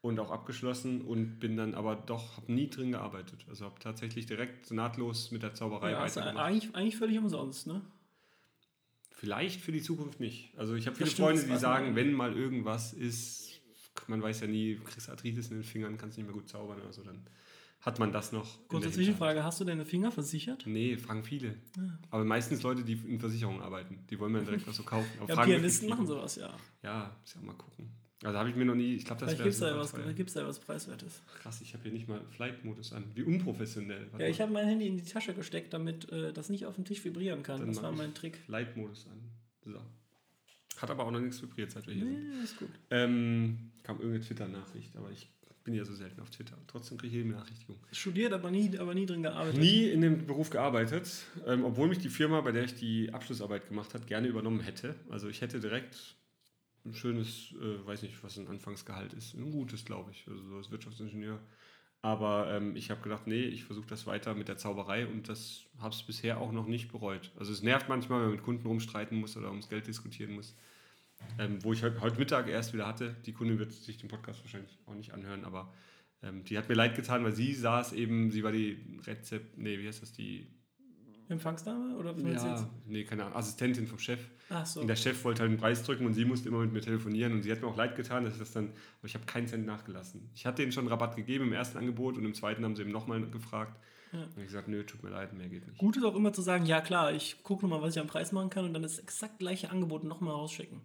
und auch abgeschlossen und bin dann aber doch, habe nie drin gearbeitet. Also habe tatsächlich direkt nahtlos mit der Zauberei Ja, weitergemacht. eigentlich, eigentlich völlig umsonst, ne? Vielleicht für die Zukunft nicht. Also ich habe viele Freunde, die man sagen, wenn mal irgendwas ist, man weiß ja nie, du kriegst Arthritis in den Fingern, kannst nicht mehr gut zaubern oder so, dann hat man das noch. Kurze. Zwischenfrage, hast du deine Finger versichert? Nee, fragen viele. Ja. Aber meistens Leute, die in Versicherungen arbeiten. Die wollen mir direkt was so kaufen. Aber Ja, Pianisten machen sowas, ja. Ja, muss ja mal gucken. Also habe ich mir noch nie, ich glaube, das Vielleicht wäre gibt es da, da ja was Preiswertes. Krass, ich habe hier nicht mal Flight-Modus an. Wie unprofessionell. Warte Ja, ich habe mein Handy in die Tasche gesteckt, damit äh, das nicht auf dem Tisch vibrieren kann. Dann das war mein Trick. Flight-Modus an. So. Hat aber auch noch nichts vibriert, seit wir hier sind. Nee, ist gut. Ähm, kam irgendeine Twitter-Nachricht, aber ich bin ja so selten auf Twitter. Trotzdem kriege ich jede Benachrichtigung. Studiert, aber nie, aber nie drin gearbeitet. Nie in dem Beruf gearbeitet, ähm, obwohl mich die Firma, bei der ich die Abschlussarbeit gemacht habe, gerne übernommen hätte. Also ich hätte direkt ein schönes, äh, weiß nicht, was ein Anfangsgehalt ist. Ein gutes, glaube ich, also so als Wirtschaftsingenieur. Aber ähm, ich habe gedacht, nee, ich versuche das weiter mit der Zauberei und das habe es bisher auch noch nicht bereut. Also es nervt manchmal, wenn man mit Kunden rumstreiten muss oder ums Geld diskutieren muss. Ähm, wo ich heute, heute Mittag erst wieder hatte. Die Kundin wird sich den Podcast wahrscheinlich auch nicht anhören, aber ähm, die hat mir leid getan, weil sie saß eben, sie war die Rezept, nee, wie heißt das, die Empfangsdame? Oder von ja, nee, keine Ahnung, Assistentin vom Chef. Ach so. Und der Chef wollte halt den Preis drücken und sie musste immer mit mir telefonieren und sie hat mir auch leid getan, dass ich das dann, aber ich habe keinen Cent nachgelassen. Ich hatte ihnen schon Rabatt gegeben im ersten Angebot und im zweiten haben sie eben nochmal gefragt. Ja. Und ich gesagt, nö, tut mir leid, mehr geht nicht. Gut ist auch immer zu sagen, ja klar, ich gucke nochmal, was ich am Preis machen kann und dann das exakt gleiche Angebot nochmal rausschicken.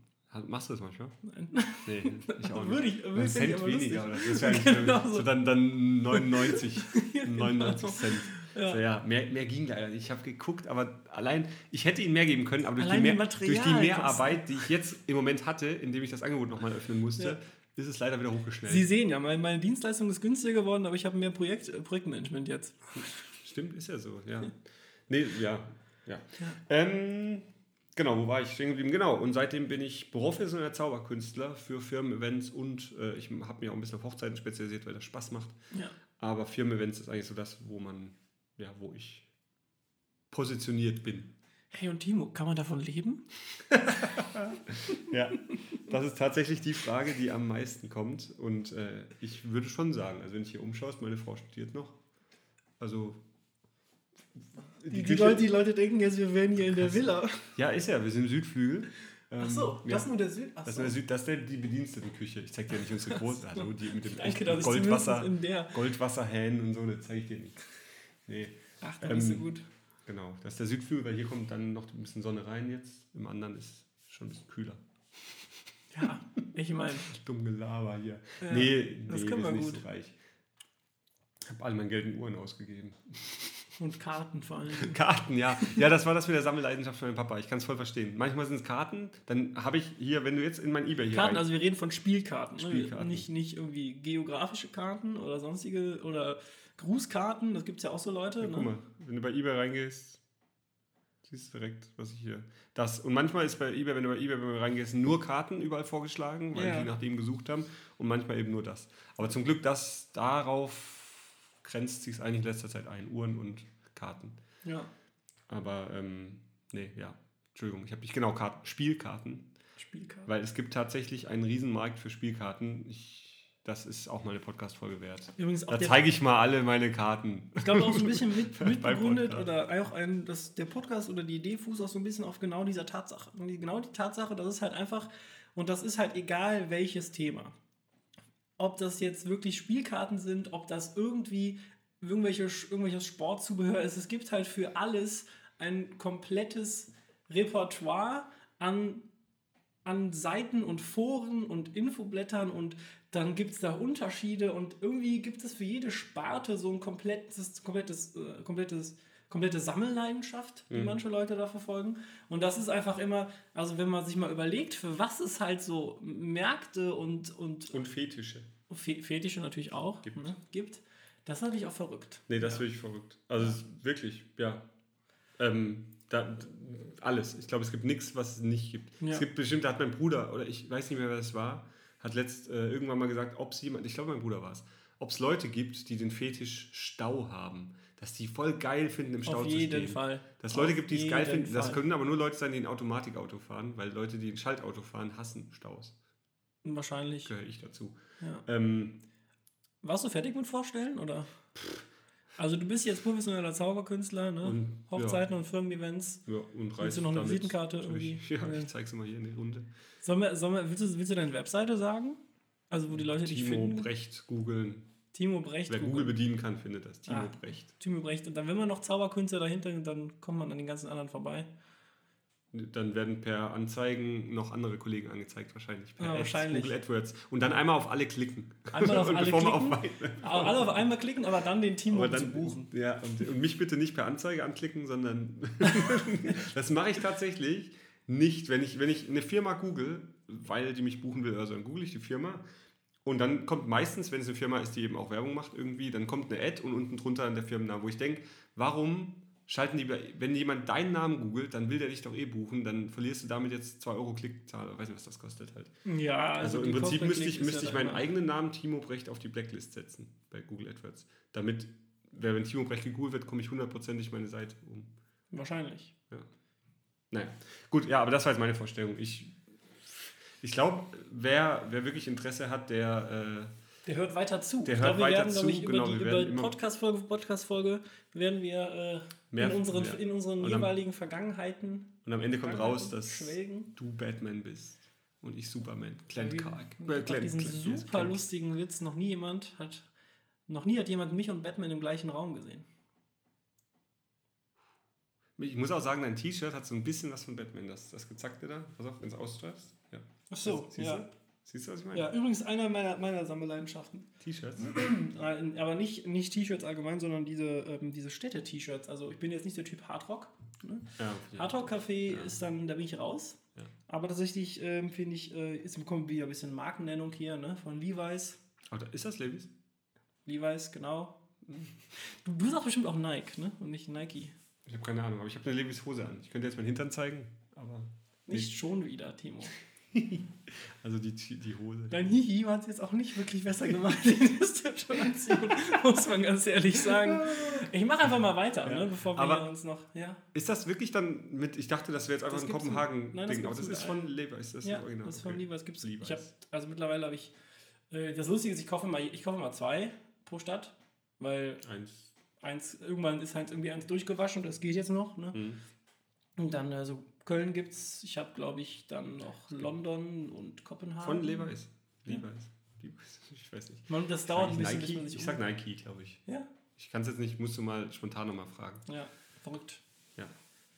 Machst du das manchmal? Nein. Nee, ich auch nicht. Würde ich- würde Cent weniger. lustig. Oder? Das wäre eigentlich Genau so. so. dann, dann 99, 99 genau. Cent. Ja. So, ja, mehr, mehr ging leider nicht. Ich habe geguckt, aber allein, ich hätte ihnen mehr geben können, aber durch, die, Allein die mehr, durch die. Mehrarbeit, die ich jetzt im Moment hatte, indem ich das Angebot nochmal öffnen musste, Ja. ist es leider wieder hochgeschnellt. Sie sehen ja, meine, Dienstleistung ist günstiger geworden, aber ich habe mehr Projekt, äh, Projektmanagement jetzt. Stimmt, ist ja so, ja. Nee, ja, ja. Ja. Ähm, genau, wo war ich stehen geblieben? Genau, und seitdem bin ich professioneller Zauberkünstler für Firmen-Events und äh, ich habe mich auch ein bisschen auf Hochzeiten spezialisiert, weil das Spaß macht. Ja. Aber Firmen-Events ist eigentlich so das, wo man, ja, wo ich positioniert bin. Hey und Timo, kann man davon leben? Ja, das ist tatsächlich die Frage, die am meisten kommt. Und äh, ich würde schon sagen, also wenn ich hier umschaust, meine Frau studiert noch. Die, Also. die, Küche- Leute, die Leute denken jetzt, wir wären hier in der. Villa. Ja, ist ja, wir sind im Südflügel. Ähm, Ach so, ja. das ist nur der Süd. Ach Das ist, so. der Süd, das ist der, die Bedienstetenküche. Ich zeig dir nicht unsere große, also die mit dem ist Goldwasser. Goldwasserhähnen und so, das zeige ich dir nicht. Nee, Ach, dann ist so Ähm, gut. genau. Das ist der Südflügel, weil hier kommt dann noch ein bisschen Sonne rein jetzt. Im anderen ist schon ein bisschen kühler. Ja, ich meine. Dumm Gelaber hier. Ja, nee, das nee können wir wir nicht so reich. habe all mein Geld in Uhren ausgegeben. Und Karten vor allem. Karten, ja. Ja, das war das mit der Sammelleidenschaft von meinem Papa. Ich kann es voll verstehen. Manchmal sind es Karten, dann habe ich hier, wenn du jetzt in mein Ebay hier Karten, rein- also wir reden von Spielkarten. Ne? Spielkarten. Nicht, nicht irgendwie geografische Karten oder sonstige oder Grußkarten, das gibt es ja auch so Leute. Guck ne? mal, wenn du bei eBay reingehst, siehst du direkt, was ich hier. Das. Und manchmal ist bei eBay, wenn du bei eBay wenn du reingehst, nur Karten überall vorgeschlagen, weil Ja. die nach dem gesucht haben. Und manchmal eben nur das. Aber zum Glück, das darauf grenzt sich es eigentlich in letzter Zeit ein. Uhren und Karten. Ja, Aber, ähm, nee, ja. Entschuldigung, ich habe nicht genau Karten, Spielkarten. Spielkarten. Weil es gibt tatsächlich einen Riesenmarkt für Spielkarten. Ich, das ist auch mal eine Podcast-Folge wert. Übrigens auch Da zeige ich mal alle meine Karten. ich glaube auch so ein bisschen mit, mitbegründet oder auch ein, dass der Podcast oder die Idee fußt auch so ein bisschen auf genau dieser Tatsache. Genau die Tatsache, das ist halt einfach, und das ist halt egal welches Thema. Ob das jetzt wirklich Spielkarten sind, ob das irgendwie irgendwelche, irgendwelches Sportzubehör ist. Es gibt halt für alles ein komplettes Repertoire an, an Seiten und Foren und Infoblättern und dann gibt es da Unterschiede und irgendwie gibt es für jede Sparte so ein komplettes, komplettes, äh, komplettes, komplette Sammelleidenschaft, die Mhm. manche Leute da verfolgen. Und das ist einfach immer, also wenn man sich mal überlegt, für was es halt so Märkte und, und Und Fetische. Fe- Fetische natürlich auch Gibt. Ne, gibt, das ist natürlich auch verrückt. Nee, das ist wirklich verrückt. Also es ist wirklich, ja. Ähm, da, alles. Ich glaube, es gibt nichts, was es nicht gibt. Ja. Es gibt bestimmt, da hat mein Bruder, oder ich weiß nicht mehr, wer das war, hat letzt äh, irgendwann mal gesagt, ob es jemand, ich glaube, mein Bruder war es, ob es Leute gibt, die den Fetisch Stau haben. Dass die voll geil finden, im Stau Auf zu jeden stehen. Fall. Dass es Leute Auf gibt, die es geil jeden finden. Das Fall. können aber nur Leute sein, die ein Automatikauto fahren, weil Leute, die ein Schaltauto fahren, hassen Staus. Wahrscheinlich. Gehöre ich dazu. Ja. Ähm, Warst du fertig mit Vorstellen? Oder? Also du bist jetzt professioneller Zauberkünstler, ne? Und, Hochzeiten und Firmen-Events. ja, und Willst du noch eine Visitenkarte irgendwie? Ja, ich zeig's mal hier in die Runde. Sollen wir, sollen wir, willst, du, willst du deine Webseite sagen? Also wo die Leute dich Timo finden? Brecht googeln. Timo Brecht. Wer Google bedienen kann, findet das. Timo Ah. Brecht. Timo Brecht. Und dann, wenn man noch Zauberkünstler dahinter, dann kommt man an den ganzen anderen vorbei. Dann werden per Anzeigen noch andere Kollegen angezeigt, wahrscheinlich. Per Ja, Ads, wahrscheinlich. Google AdWords. Und dann einmal auf alle klicken. Einmal auf alle klicken. Auf Aber alle auf einmal klicken, aber dann den Timo aber zu dann, buchen. Ja, und, und mich bitte nicht per Anzeige anklicken, sondern das mache ich tatsächlich nicht, wenn ich, wenn ich eine Firma google, weil die mich buchen will, also dann google ich die Firma und dann kommt meistens, wenn es eine Firma ist, die eben auch Werbung macht irgendwie, dann kommt eine Ad und unten drunter dann der Firmenname, wo ich denke, warum schalten die, wenn jemand deinen Namen googelt, dann will der dich doch eh buchen, dann verlierst du damit jetzt 2 Euro Klickzahl, weiß nicht, was das kostet halt. Ja, Also, die im Prinzip müsste ich, müsste ja ich meinen eigenen Namen Timo Brecht auf die Blacklist setzen bei Google AdWords. Damit, wenn Timo Brecht gegoogelt wird, komme ich hundertprozentig meine Seite um. Wahrscheinlich. Naja, gut, ja, aber das war jetzt meine Vorstellung. Ich, ich glaube, wer, wer wirklich Interesse hat, der, Der hört weiter zu. Der ich hört glaube, weiter werden, glaube zu, ich, genau, über, die, wir über werden immer- Podcast-Folge für Podcast-Folge werden wir äh, Mehr- in unseren, ja. in unseren Und am- jeweiligen Vergangenheiten äh, und am Ende kommt raus, dass schwelgen. du Batman bist und ich Superman. Clint Clark. Ich Clint- diesen Clint- super Clint. lustigen Witz noch nie jemand hat. Noch nie hat jemand mich und Batman im gleichen Raum gesehen. Ich muss auch sagen, dein T-Shirt hat so ein bisschen was von Batman, das, das gezackte da. Pass auf, wenn du es ausstreifst. Ja. Ach so, Siehst ja. Du? Siehst du, was ich meine? Ja, übrigens einer meiner, meiner Sammelleidenschaften. T-Shirts. Äh, Aber nicht, nicht T-Shirts allgemein, sondern diese, ähm, diese Städte-T-Shirts. Also ich bin jetzt nicht der Typ Hardrock. Ne? Ja, Hardrock Café Ja. ist dann, da bin ich raus. Ja. Aber tatsächlich ähm, finde ich, äh, ist kommt wieder ein bisschen Markennennung hier, ne? Von Levi's. Oh, da- ist das Levis? Levi's, genau. Du, du sagst bestimmt auch Nike, ne? Und nicht Nike. Ich habe keine Ahnung, aber ich habe eine Levis Hose an. Ich könnte jetzt meinen Hintern zeigen, aber. Nicht schon wieder, Timo. Also die, die Hose. Dein Hihi hat es jetzt auch nicht wirklich besser gemacht in der Situation, muss man ganz ehrlich sagen. Ich mache einfach mal weiter, Ja. ne? Bevor wir Aber- uns noch. Ja, Ist das wirklich dann mit, ich dachte, das wäre jetzt einfach Das ein Kopenhagen-Ding, in- nein, das aber das ist von Levi's, das ist ja Original. das ist von okay. Levi's gibt's. Levi's. Ich hab, also mittlerweile habe ich. Äh, das Lustige ist, ich kaufe mal, ich kaufe mal zwei pro Stadt, weil Eins. eins irgendwann ist halt irgendwie eins durchgewaschen, das geht jetzt noch. Ne? Mhm. Und dann also Köln gibt's. Ich habe glaube ich dann noch London und Kopenhagen. Von Levi's. Levi's. Levi's. Ich weiß nicht. Man, das dauert ein bisschen, Nike? bis Ich sag Nike, glaube ich. Ja, Ich kann es jetzt nicht, musst du mal spontan nochmal fragen. ja, verrückt. Ja,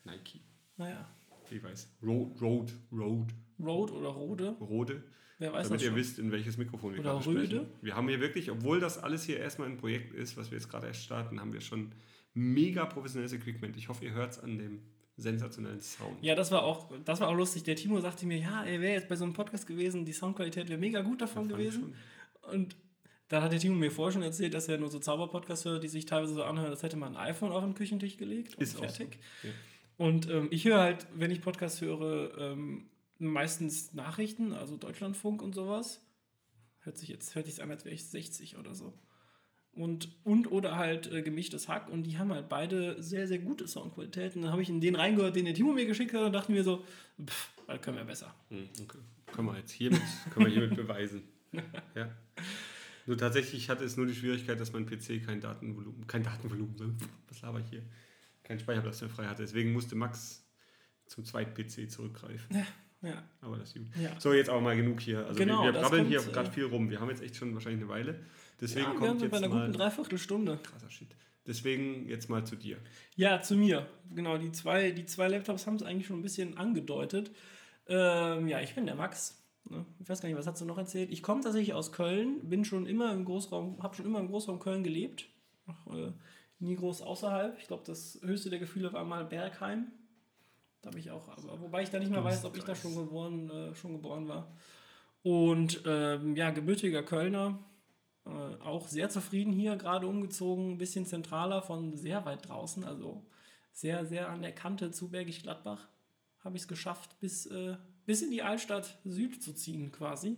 Nike. Naja. Levi's. Road, Road, Road. Road oder Rode. Rode. Wer weiß damit ihr schon. wisst, in welches Mikrofon wir Oder gerade Röde. sprechen. Wir haben hier wirklich, obwohl das alles hier erstmal ein Projekt ist, was wir jetzt gerade erst starten, haben wir schon mega professionelles Equipment. Ich hoffe, ihr hört es an dem sensationellen Sound. Ja, das war auch, das war auch lustig. Der Timo sagte mir, ja, er wäre jetzt bei so einem Podcast gewesen, die Soundqualität wäre mega gut davon gewesen. Und dann hat der Timo mir vorher schon erzählt, dass er nur so Zauberpodcasts hört, die sich teilweise so anhören, als hätte man ein iPhone auf den Küchentisch gelegt und Ist auch fertig. so. Ja. Und ähm, ich höre halt, wenn ich Podcasts höre, ähm, meistens Nachrichten, also Deutschlandfunk und sowas. Hört sich jetzt, hört sich an, als wäre ich 60 oder so. Und, und oder halt äh, gemischtes Hack und die haben halt beide sehr, sehr gute Soundqualitäten. Dann habe ich in den reingehört, den der Timo mir geschickt hat und dachte mir so, pff, das können wir besser. Hm, Okay. Können wir jetzt hiermit, können wir hiermit beweisen. Ja. Nur tatsächlich hatte es nur die Schwierigkeit, dass mein PC kein Datenvolumen, kein Datenvolumen, sondern was laber ich hier, kein Speicherplatz mehr frei hatte. Deswegen musste Max zum zweiten PC zurückgreifen. Ja, Aber das ist gut. ja. So, jetzt aber mal genug hier. Also Genau, wir, wir brabbeln hier äh, gerade viel rum. Wir haben jetzt echt schon wahrscheinlich eine Weile. Deswegen ja, wir kommt bei jetzt einer mal guten Dreiviertelstunde. krasser Shit. Deswegen jetzt mal zu dir. Ja, zu mir. Genau, die zwei, die zwei Laptops haben es eigentlich schon ein bisschen angedeutet. Ähm, ja, ich bin der Max. Ne? Ich weiß gar nicht, was hast du noch erzählt? Ich komme tatsächlich aus Köln, bin schon immer im Großraum, habe schon immer im Großraum Köln gelebt. Ach, äh, nie groß außerhalb. Ich glaube, das höchste der Gefühle war mal Bergheim. Da habe ich auch, aber wobei ich da nicht mehr weiß, ob ich da schon geboren, äh, schon geboren war. Und ähm, ja, gebürtiger Kölner, äh, auch sehr zufrieden hier, gerade umgezogen, ein bisschen zentraler von sehr weit draußen, also sehr, sehr an der Kante zu Bergisch Gladbach. Habe ich es geschafft, bis, äh, bis in die Altstadt Süd zu ziehen quasi.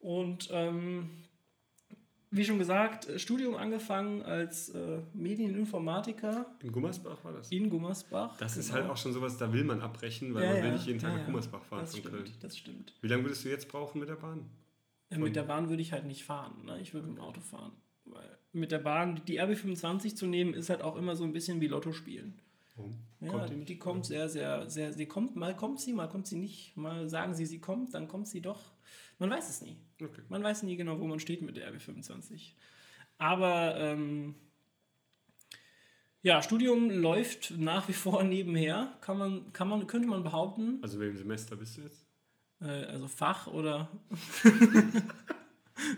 Und ähm, wie schon gesagt, Studium angefangen als äh, Medieninformatiker In Gummersbach war das? in Gummersbach. Das ist Genau. halt auch schon sowas, da will man abbrechen, weil Ja, man ja. will nicht jeden Tag Ja, nach ja. Gummersbach fahren das von stimmt, Köln. das stimmt. Wie lange würdest du jetzt brauchen mit der Bahn? Ja, mit der Bahn würde ich halt nicht fahren. Ne? Ich würde mit dem Auto fahren. Weil mit der Bahn, die RB25 zu nehmen, ist halt auch immer so ein bisschen wie Lotto spielen. Warum? Ja, Kommt die, kommt sehr, sehr, sehr, sie kommt, mal kommt sie, mal kommt sie nicht, mal sagen sie, sie kommt, dann kommt sie doch. Man weiß es nie. Okay. Man weiß nie genau, wo man steht mit der RB25. Aber ähm, ja, Studium läuft nach wie vor nebenher, kann man, kann man, könnte man behaupten. Also welchem Semester bist du jetzt? Äh, also Fach oder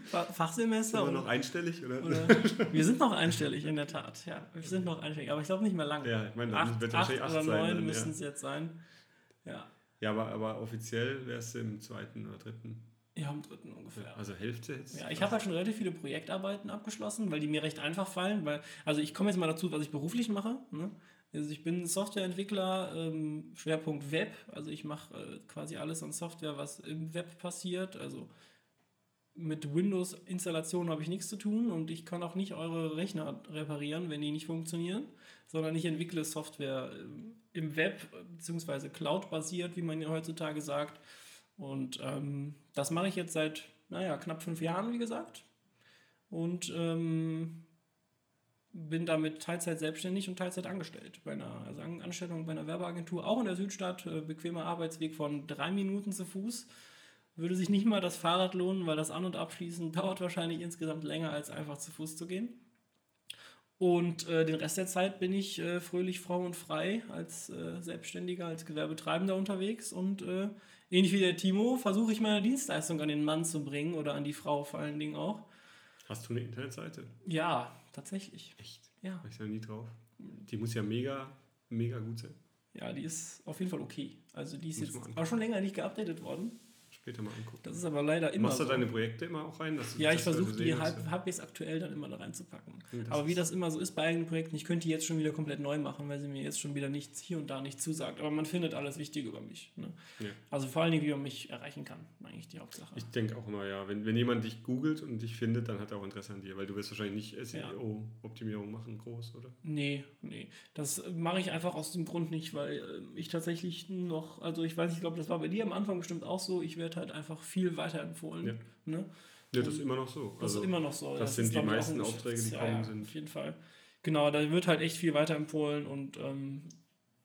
Fa- Sind Fachsemester wir oder, noch einstellig? Oder? oder wir sind noch einstellig in der Tat, ja, wir sind noch einstellig, aber ich glaube nicht mehr lange. Ja, ich meine, dann acht, wird acht wahrscheinlich acht oder sein. neun müssen ja. es jetzt sein. Ja, ja, aber, aber offiziell wärst du im zweiten oder dritten. ja, am dritten ungefähr. Also Hälfte jetzt. Ja, ich habe halt schon relativ viele Projektarbeiten abgeschlossen, weil die mir recht einfach fallen. Weil, also ich komme jetzt mal dazu, was ich beruflich mache. Ne? Also ich bin Softwareentwickler, ähm, Schwerpunkt Web. Also ich mache äh, quasi alles an Software, was im Web passiert. Also mit Windows-Installation habe ich nichts zu tun und ich kann auch nicht eure Rechner reparieren, wenn die nicht funktionieren, sondern ich entwickle Software ähm, im Web, beziehungsweise Cloud-basiert, wie man ja heutzutage sagt. Und ähm, das mache ich jetzt seit, naja, knapp fünf Jahren, wie gesagt. Und ähm, bin damit Teilzeit selbstständig und Teilzeit angestellt. Bei einer also An- Anstellung bei einer Werbeagentur, auch in der Südstadt, äh, bequemer Arbeitsweg von drei Minuten zu Fuß. Würde sich nicht mal das Fahrrad lohnen, weil das An- und Abschließen dauert wahrscheinlich insgesamt länger, als einfach zu Fuß zu gehen. Und äh, den Rest der Zeit bin ich äh, fröhlich Frau und frei als äh, Selbstständiger, als Gewerbetreibender unterwegs und äh, ähnlich wie der Timo versuche ich meine Dienstleistung an den Mann zu bringen oder an die Frau vor allen Dingen auch. Hast du eine Internetseite? Ja, tatsächlich. Echt? Ja, War ich da nie drauf. Die muss ja mega, mega gut sein. ja, die ist auf jeden Fall okay. Also die ist Muss jetzt auch schon länger nicht geupdatet worden. Später mal angucken. Das ist aber leider immer Machst du so. deine Projekte immer auch rein? Ja, ich versuche die halb, halbwegs aktuell dann immer da reinzupacken. Hm, das aber wie das immer so ist bei eigenen Projekten, ich könnte die jetzt schon wieder komplett neu machen, weil sie mir jetzt schon wieder nichts hier und da nicht zusagt. Aber man findet alles Wichtige über mich. Ne? Ja. Also vor allen Dingen, wie man mich erreichen kann, eigentlich die Hauptsache. Ich denke auch immer, ja, wenn, wenn jemand dich googelt und dich findet, dann hat er auch Interesse an dir, weil du wirst wahrscheinlich nicht Ja. SEO-Optimierung machen, groß, oder? Nee, nee. Das mache ich einfach aus dem Grund nicht, weil äh, ich tatsächlich noch, also ich weiß, ich glaube, das war bei dir am Anfang bestimmt auch so, ich werde halt einfach viel weiterempfohlen. Ja. Ne? Ja, das ist immer noch so. Das Also, ist immer noch so. das sind ist, die meisten Aufträge, die ja, kommen, ja, sind- Auf jeden Fall. Genau, da wird halt echt viel weiterempfohlen und ähm,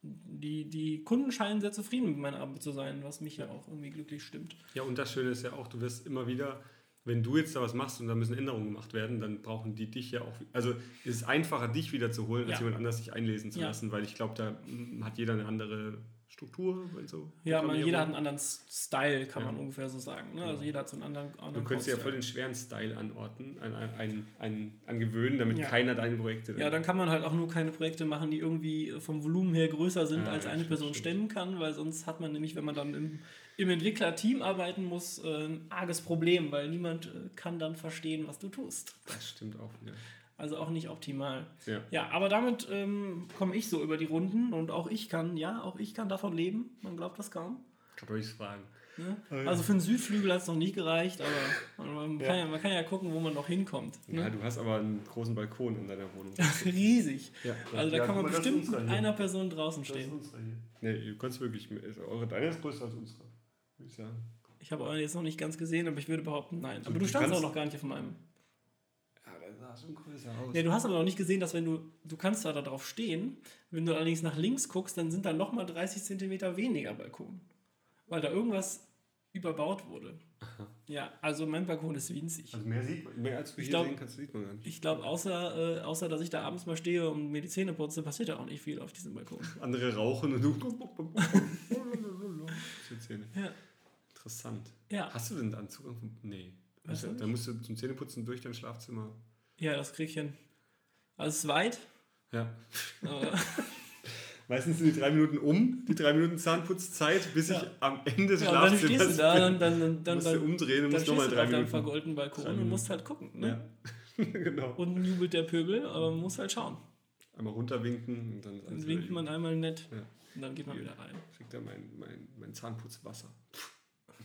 die, die Kunden scheinen sehr zufrieden mit meiner Arbeit zu sein, was mich ja auch irgendwie glücklich stimmt. ja, und das Schöne ist ja auch, du wirst immer wieder, wenn du jetzt da was machst und da müssen Änderungen gemacht werden, dann brauchen die dich ja auch, also es ist einfacher, dich wieder zu holen, als Ja. jemand anders sich einlesen zu Ja. lassen, weil ich glaube, da mm, hat jeder eine andere Struktur und so. Ja, man, jeder hat einen anderen Style, kann man Ja. ungefähr so sagen. Ne? Ja. Also jeder hat so einen anderen, Du anderen könntest dir ja voll den schweren Style anordnen, an, an, an, an, angewöhnen, damit Ja. keiner deine Projekte Ja, dann kann man halt auch nur keine Projekte machen, die irgendwie vom Volumen her größer sind, Ja, als ja, eine stimmt, Person stimmt. stemmen kann, weil sonst hat man nämlich, wenn man dann im, im Entwicklerteam arbeiten muss, äh, ein arges Problem, weil niemand äh, kann dann verstehen, was du tust. Das stimmt auch wieder. Also auch nicht optimal. Ja. Ja, aber damit ähm, komme ich so über die Runden und auch ich kann, ja, auch ich kann davon leben. Man glaubt das kaum. Kann man nicht fragen. Ne? Ja. Also für den Südflügel hat es noch nicht gereicht, aber man, Ja. Kann ja, man kann ja gucken, wo man noch hinkommt. Ja, Ne? du hast aber einen großen Balkon in deiner Wohnung. Riesig. Ja, Also da kann man bestimmt mit einer Person draußen Das ist stehen. unsere hier. Nee, ihr könnt wirklich. also Eure deine ist größer als unsere, würde ich sagen. Ich habe euren jetzt noch nicht ganz gesehen, aber ich würde behaupten, nein. Aber Du du standst kannst- auch noch gar nicht auf meinem. Ja, das sah schon größer aus. Ja, du hast aber noch nicht gesehen, dass wenn du, du kannst da drauf stehen, wenn du allerdings nach links guckst, dann sind da nochmal 30 Zentimeter weniger Balkon. Weil da irgendwas überbaut wurde. Ja, also mein Balkon ist winzig. Also mehr sieht man, mehr als du Ich hier glaub- sehen kannst, sieht man gar nicht. Ich glaube, außer, äh, außer dass ich da abends mal stehe und mir die Zähne putze, passiert da auch nicht viel auf diesem Balkon. Andere rauchen und du. Zähne. Ja. Interessant. Ja, Hast du denn dann Zugang? Vom, nee. Also, da musst du zum Zähneputzen durch dein Schlafzimmer. Ja das krieg ich hin. Also es ist weit, Ja. Meistens sind die drei Minuten um, die drei Minuten Zahnputzzeit, bis Ja. ich am Ende des ja, und dann Schlafzimmers stehst du da, dann, dann, dann, dann, musst du dann, umdrehen und dann musst nochmal drei Minuten. vergoldeten Balkon Drei und musst halt gucken. Ne? Ja. genau. Unten jubelt der Pöbel, aber man muss halt schauen. Einmal runterwinken und dann Dann winkt man einmal nett Ja. und dann geht man Hier. wieder rein. Kriegt er mein, mein, mein Zahnputzwasser.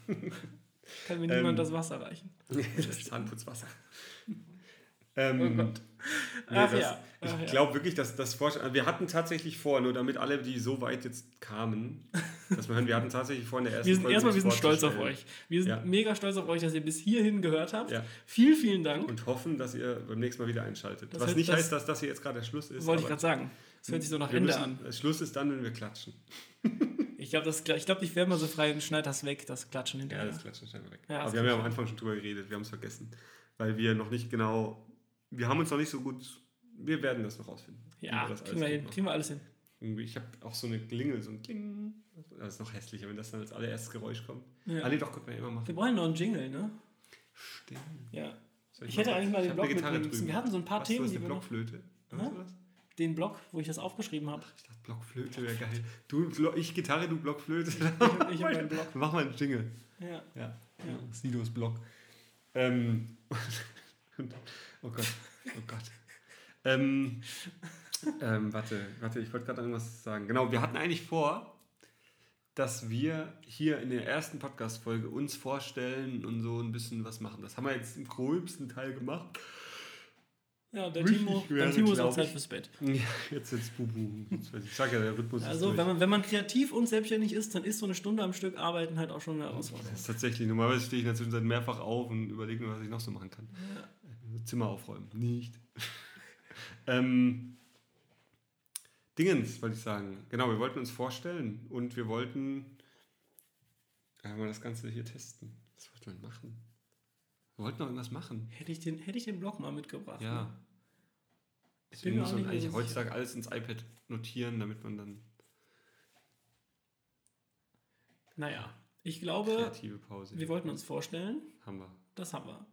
Kann mir Ähm, niemand das Wasser reichen. das Zahnputzwasser. Ähm, Oh Gott. Nee, Ach das, ja, ach ja. Ich glaube wirklich, dass das Vorstellen. Wir hatten tatsächlich vor, nur damit alle, die so weit jetzt kamen, dass wir hören, wir hatten tatsächlich vor in der ersten Wir sind Folge erstmal, wir sind stolz auf euch. Wir sind Ja. mega stolz auf euch, dass ihr bis hierhin gehört habt. Ja. Vielen, vielen Dank. Und hoffen, dass ihr beim nächsten Mal wieder einschaltet. Das Was heißt, nicht das- heißt, dass das hier jetzt gerade der Schluss ist. Wollte ich gerade sagen. Das hört sich so nach Ende müssen, an. Der Schluss ist dann, wenn wir klatschen. Ich glaube, ich, glaub, ich wäre mal so frei und schneid das weg, das Klatschen Ja, hinterher. das Klatschen schneiden wir weg. Ja, aber wir haben ja am. Anfang schon drüber geredet, wir haben es vergessen. Weil wir noch nicht genau. Wir haben uns noch nicht so gut. Wir werden das noch rausfinden. ja, das kriegen wir, hin, kriegen wir alles hin. Ich habe auch so eine Klingel, so ein Kling. Das ist noch hässlicher, wenn das dann als allererstes Geräusch kommt. Ja. Ah, nee, doch, könnte man immer machen. Wir brauchen noch einen Jingle, ne? Stimmt. Ja. Soll Ich hätte eigentlich mal Ich den hab Blog mitnehmen müssen. Wir hatten so ein paar Was, Themen, du hast die eine. Blockflöte. Du das? Den Blog, wo ich das aufgeschrieben habe. Ich dachte, Blockflöte wäre geil. Du, ich Gitarre, du Blockflöte. Ich habe meinen Blog. Mach mal einen Jingle. Ja. Ja, Ja. Sidos Blog. Ähm, oh Gott, oh Gott. Ähm, ähm, warte, warte, ich wollte gerade irgendwas sagen. Genau, wir hatten eigentlich vor, dass wir hier in der ersten Podcast-Folge uns vorstellen und so ein bisschen was machen. Das haben wir jetzt im gröbsten Teil gemacht. Ja, der Richtig Timo, der Timo ist auch Zeit fürs Bett. Ja, jetzt jetzt Bubu. Ich sag ja, der Rhythmus ist Also, wenn man, wenn man kreativ und selbstständig ist, dann ist so eine Stunde am Stück Arbeiten halt auch schon eine Herausforderung. Das ist tatsächlich, normalerweise stehe ich in der Zwischenzeit mehrfach auf und überlege mir, was ich noch so machen kann. Zimmer aufräumen. Nicht. ähm, Dingens, wollte ich sagen. Genau, wir wollten uns vorstellen und wir wollten ja, mal das Ganze hier testen. Was wollten wir machen? Wir wollten noch irgendwas machen. Hätte ich den, hätte ich den Blog mal mitgebracht. Ja. Ne? Deswegen muss man eigentlich heutzutage alles ins iPad notieren, damit man dann Naja, ich glaube, kreative Pause wir wollten uns vorstellen, haben wir. das haben wir.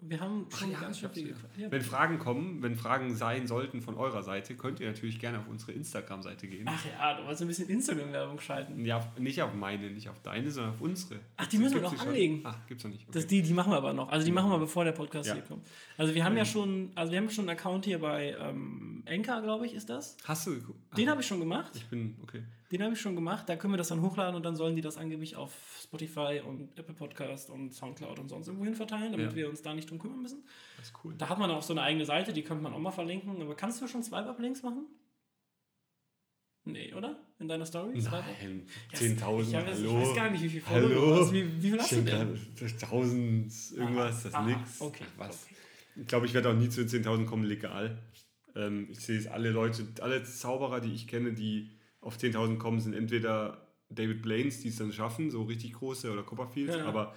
Wir haben Ach schon ja, ganz ich schön hab's viel wieder. gefragt. Ja, Wenn Fragen kommen, wenn Fragen sein sollten von eurer Seite, könnt ihr natürlich gerne auf unsere Instagram-Seite gehen. Ach ja, du wolltest ein bisschen Instagram-Werbung schalten. Ja, nicht auf meine, nicht auf deine, sondern auf unsere. Ach, die müssen wir noch schon? anlegen. Ach, gibt's noch nicht. Okay. Das, die, die machen wir aber noch. Also die machen wir, bevor der Podcast Ja. hier kommt. Also wir haben ja schon, also wir haben schon einen Account hier bei ähm, Enka, glaube ich, ist das. Hast du geguckt? Ach, Den habe ich schon gemacht. Ich bin, okay. Den habe ich schon gemacht. Da können wir das dann hochladen und dann sollen die das angeblich auf Spotify und Apple Podcast und Soundcloud und sonst irgendwo hin verteilen, damit Ja. wir uns da nicht drum kümmern müssen. Das ist cool. Da hat man auch so eine eigene Seite, die könnte man auch mal verlinken. Aber kannst du schon Swipe-Up-Links machen? Nee, oder? In deiner Story? Nein, Ja, 10.000, ich, hab jetzt- hallo. ich weiß gar nicht, wie viel Follower Hallo. du. Wie, wie viel hast du denn? 1000, irgendwas, das ist nix. Okay. Was? okay. Ich glaube, ich werde auch nie zu den 10.000 kommen, legal. Ähm, ich sehe es, alle Leute, alle Zauberer, die ich kenne, die auf 10.000 kommen, sind entweder David Blaines, die es dann schaffen, so richtig große, oder Copperfields, Ja, ja. aber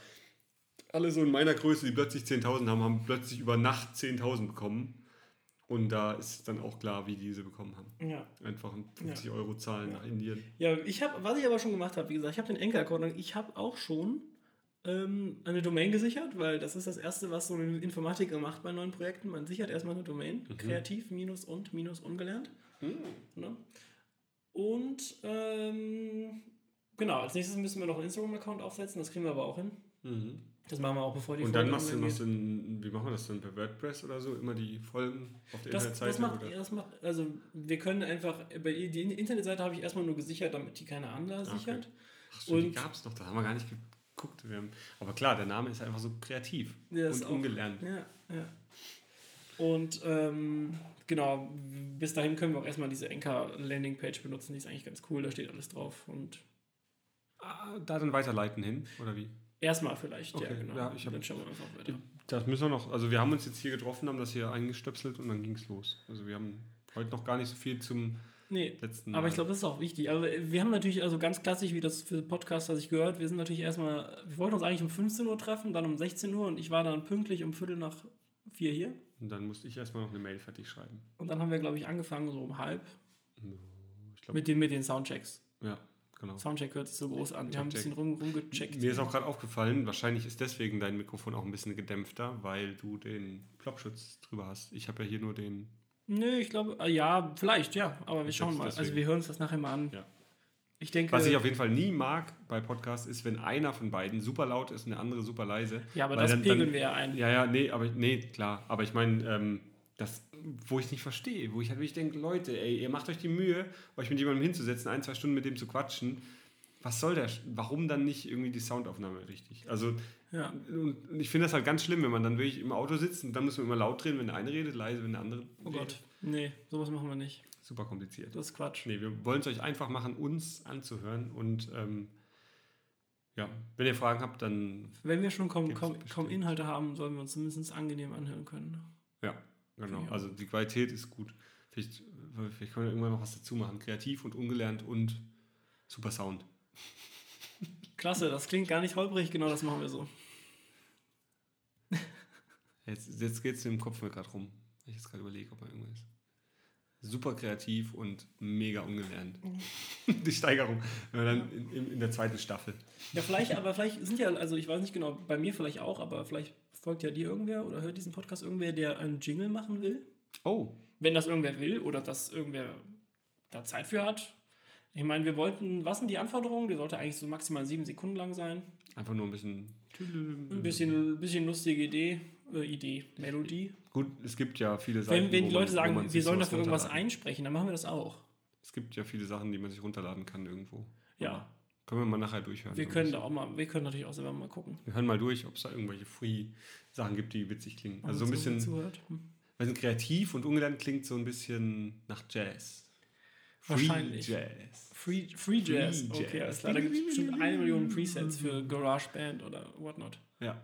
alle so in meiner Größe, die plötzlich 10.000 haben, haben plötzlich über Nacht 10.000 bekommen. Und da ist dann auch klar, wie die sie bekommen haben. Ja. Einfach ein 50 Euro zahlen nach Indien. Ja, ich habe, was ich aber schon gemacht habe, wie gesagt, ich habe den Anchor-Account und ich habe auch schon ähm, eine Domain gesichert, weil das ist das Erste, was so ein Informatiker macht bei neuen Projekten. Man sichert erstmal eine Domain, kreativ minus und minus ungelernt. Ne? Und ähm, genau, als nächstes müssen wir noch einen Instagram-Account aufsetzen, das kriegen wir aber auch hin. Mhm. Das machen wir auch, bevor die Und dann Folge machst du, machst du ein, wie machen wir das dann per WordPress oder so? Immer die Folgen auf der Das, Internetseite? das, macht, oder? das macht, also wir können einfach, bei die Internetseite habe ich erstmal nur gesichert, damit die keine andere sichert. Ach die und- gab es noch, da haben wir gar nicht geguckt. Wir haben, aber klar, der Name ist einfach so kreativ Ja, ist und auch- ungelernt. Ja, ja. Und ähm, genau, bis dahin können wir auch erstmal diese Anchor-Landing-Page benutzen, die ist eigentlich ganz cool, da steht alles drauf. Und Ah, da dann weiterleiten hin, oder wie? erstmal vielleicht, ja, Okay, genau. ja, ich hab- dann schauen wir einfach weiter. Das müssen wir noch, also wir haben uns jetzt hier getroffen, haben das hier eingestöpselt und dann ging es los. Also wir haben heute noch gar nicht so viel zum Nee, letzten aber ich glaube, das ist auch wichtig. Aber wir haben natürlich, also ganz klassisch, wie das für Podcast, was ich gehört, wir sind natürlich erstmal, wir wollten uns eigentlich um 15 Uhr treffen, dann um 16 Uhr und ich war dann pünktlich um Viertel nach vier hier. Und dann musste ich erstmal noch eine Mail fertig schreiben. Und dann haben wir, glaube ich, angefangen so um halb Ich glaube, mit den, mit den Soundchecks. ja, genau. Soundcheck hört sich so groß an. Wir haben ein bisschen rum, rumgecheckt. Mir ist auch gerade aufgefallen, wahrscheinlich ist deswegen dein Mikrofon auch ein bisschen gedämpfter, weil du den Plopschutz drüber hast. Ich habe ja hier nur den. Nö, ich glaube, äh, ja, vielleicht, ja. Aber wir schauen mal. Also deswegen. wir hören uns das nachher mal an. Ja. Ich denke, Was ich auf jeden Fall nie mag bei Podcasts ist, wenn einer von beiden super laut ist und der andere super leise. ja, aber das dann- pegeln dann- wir ja ein. Ja, ja, nee, aber nee, klar. Aber ich meine, ähm, das, wo ich nicht verstehe, wo ich halt wirklich denke, Leute, ey, ihr macht euch die Mühe, euch mit jemandem hinzusetzen, ein, zwei Stunden mit dem zu quatschen. Was soll der? Warum dann nicht irgendwie die Soundaufnahme richtig? Also, Ja. und und ich finde das halt ganz schlimm, wenn man dann wirklich im Auto sitzt und dann muss man immer laut drehen, wenn der eine redet, leise, wenn der andere. Oh redet. Gott. Nee, sowas machen wir nicht. Super kompliziert. Das ist Quatsch. Nee, wir wollen es euch einfach machen, uns anzuhören und ähm, ja, wenn ihr Fragen habt, dann Wenn wir schon kaum, kaum, kaum Inhalte haben, sollen wir uns zumindest angenehm anhören können. Ja, genau. Also die Qualität ist gut. Vielleicht, vielleicht können wir irgendwann noch was dazu machen. Kreativ und ungelernt und super Sound. Klasse, das klingt gar nicht holprig, genau das machen wir so. Jetzt, jetzt geht es im Kopf mir gerade rum. Ich jetzt gerade überlege, ob man irgendwas ist. Super kreativ und mega ungelernt. die Steigerung. Wenn wir dann in, in, in der zweiten Staffel. Ja, vielleicht, aber vielleicht sind ja, also ich weiß nicht genau, bei mir vielleicht auch, aber vielleicht folgt ja dir irgendwer oder hört diesen Podcast irgendwer, der einen Jingle machen will. Oh, Wenn das irgendwer will oder dass irgendwer da Zeit für hat. Ich meine, wir wollten, was sind die Anforderungen? Die sollte eigentlich so maximal sieben Sekunden lang sein. einfach nur ein bisschen. Ein bisschen, ein bisschen lustige Idee, äh, Idee, Melodie. Gut, es gibt ja viele Sachen. Wenn, wenn die man- Leute wo sagen, man wir sollen dafür irgendwas einsprechen, dann machen wir das auch. Es gibt ja viele Sachen, die man sich runterladen kann irgendwo. Ja. Aber Können wir mal nachher durchhören. Wir können da auch mal, wir können natürlich auch selber mal gucken. Wir hören mal durch, ob es da irgendwelche Free-Sachen gibt, die witzig klingen. Also so ein bisschen, Zuhört. Hm. weil kreativ und ungelernt klingt so ein bisschen nach Jazz. Wahrscheinlich. Free Jazz. Free, Free Jazz. Free Okay, Jazz. Da gibt es bestimmt eine Million Presets für GarageBand oder whatnot. Ja,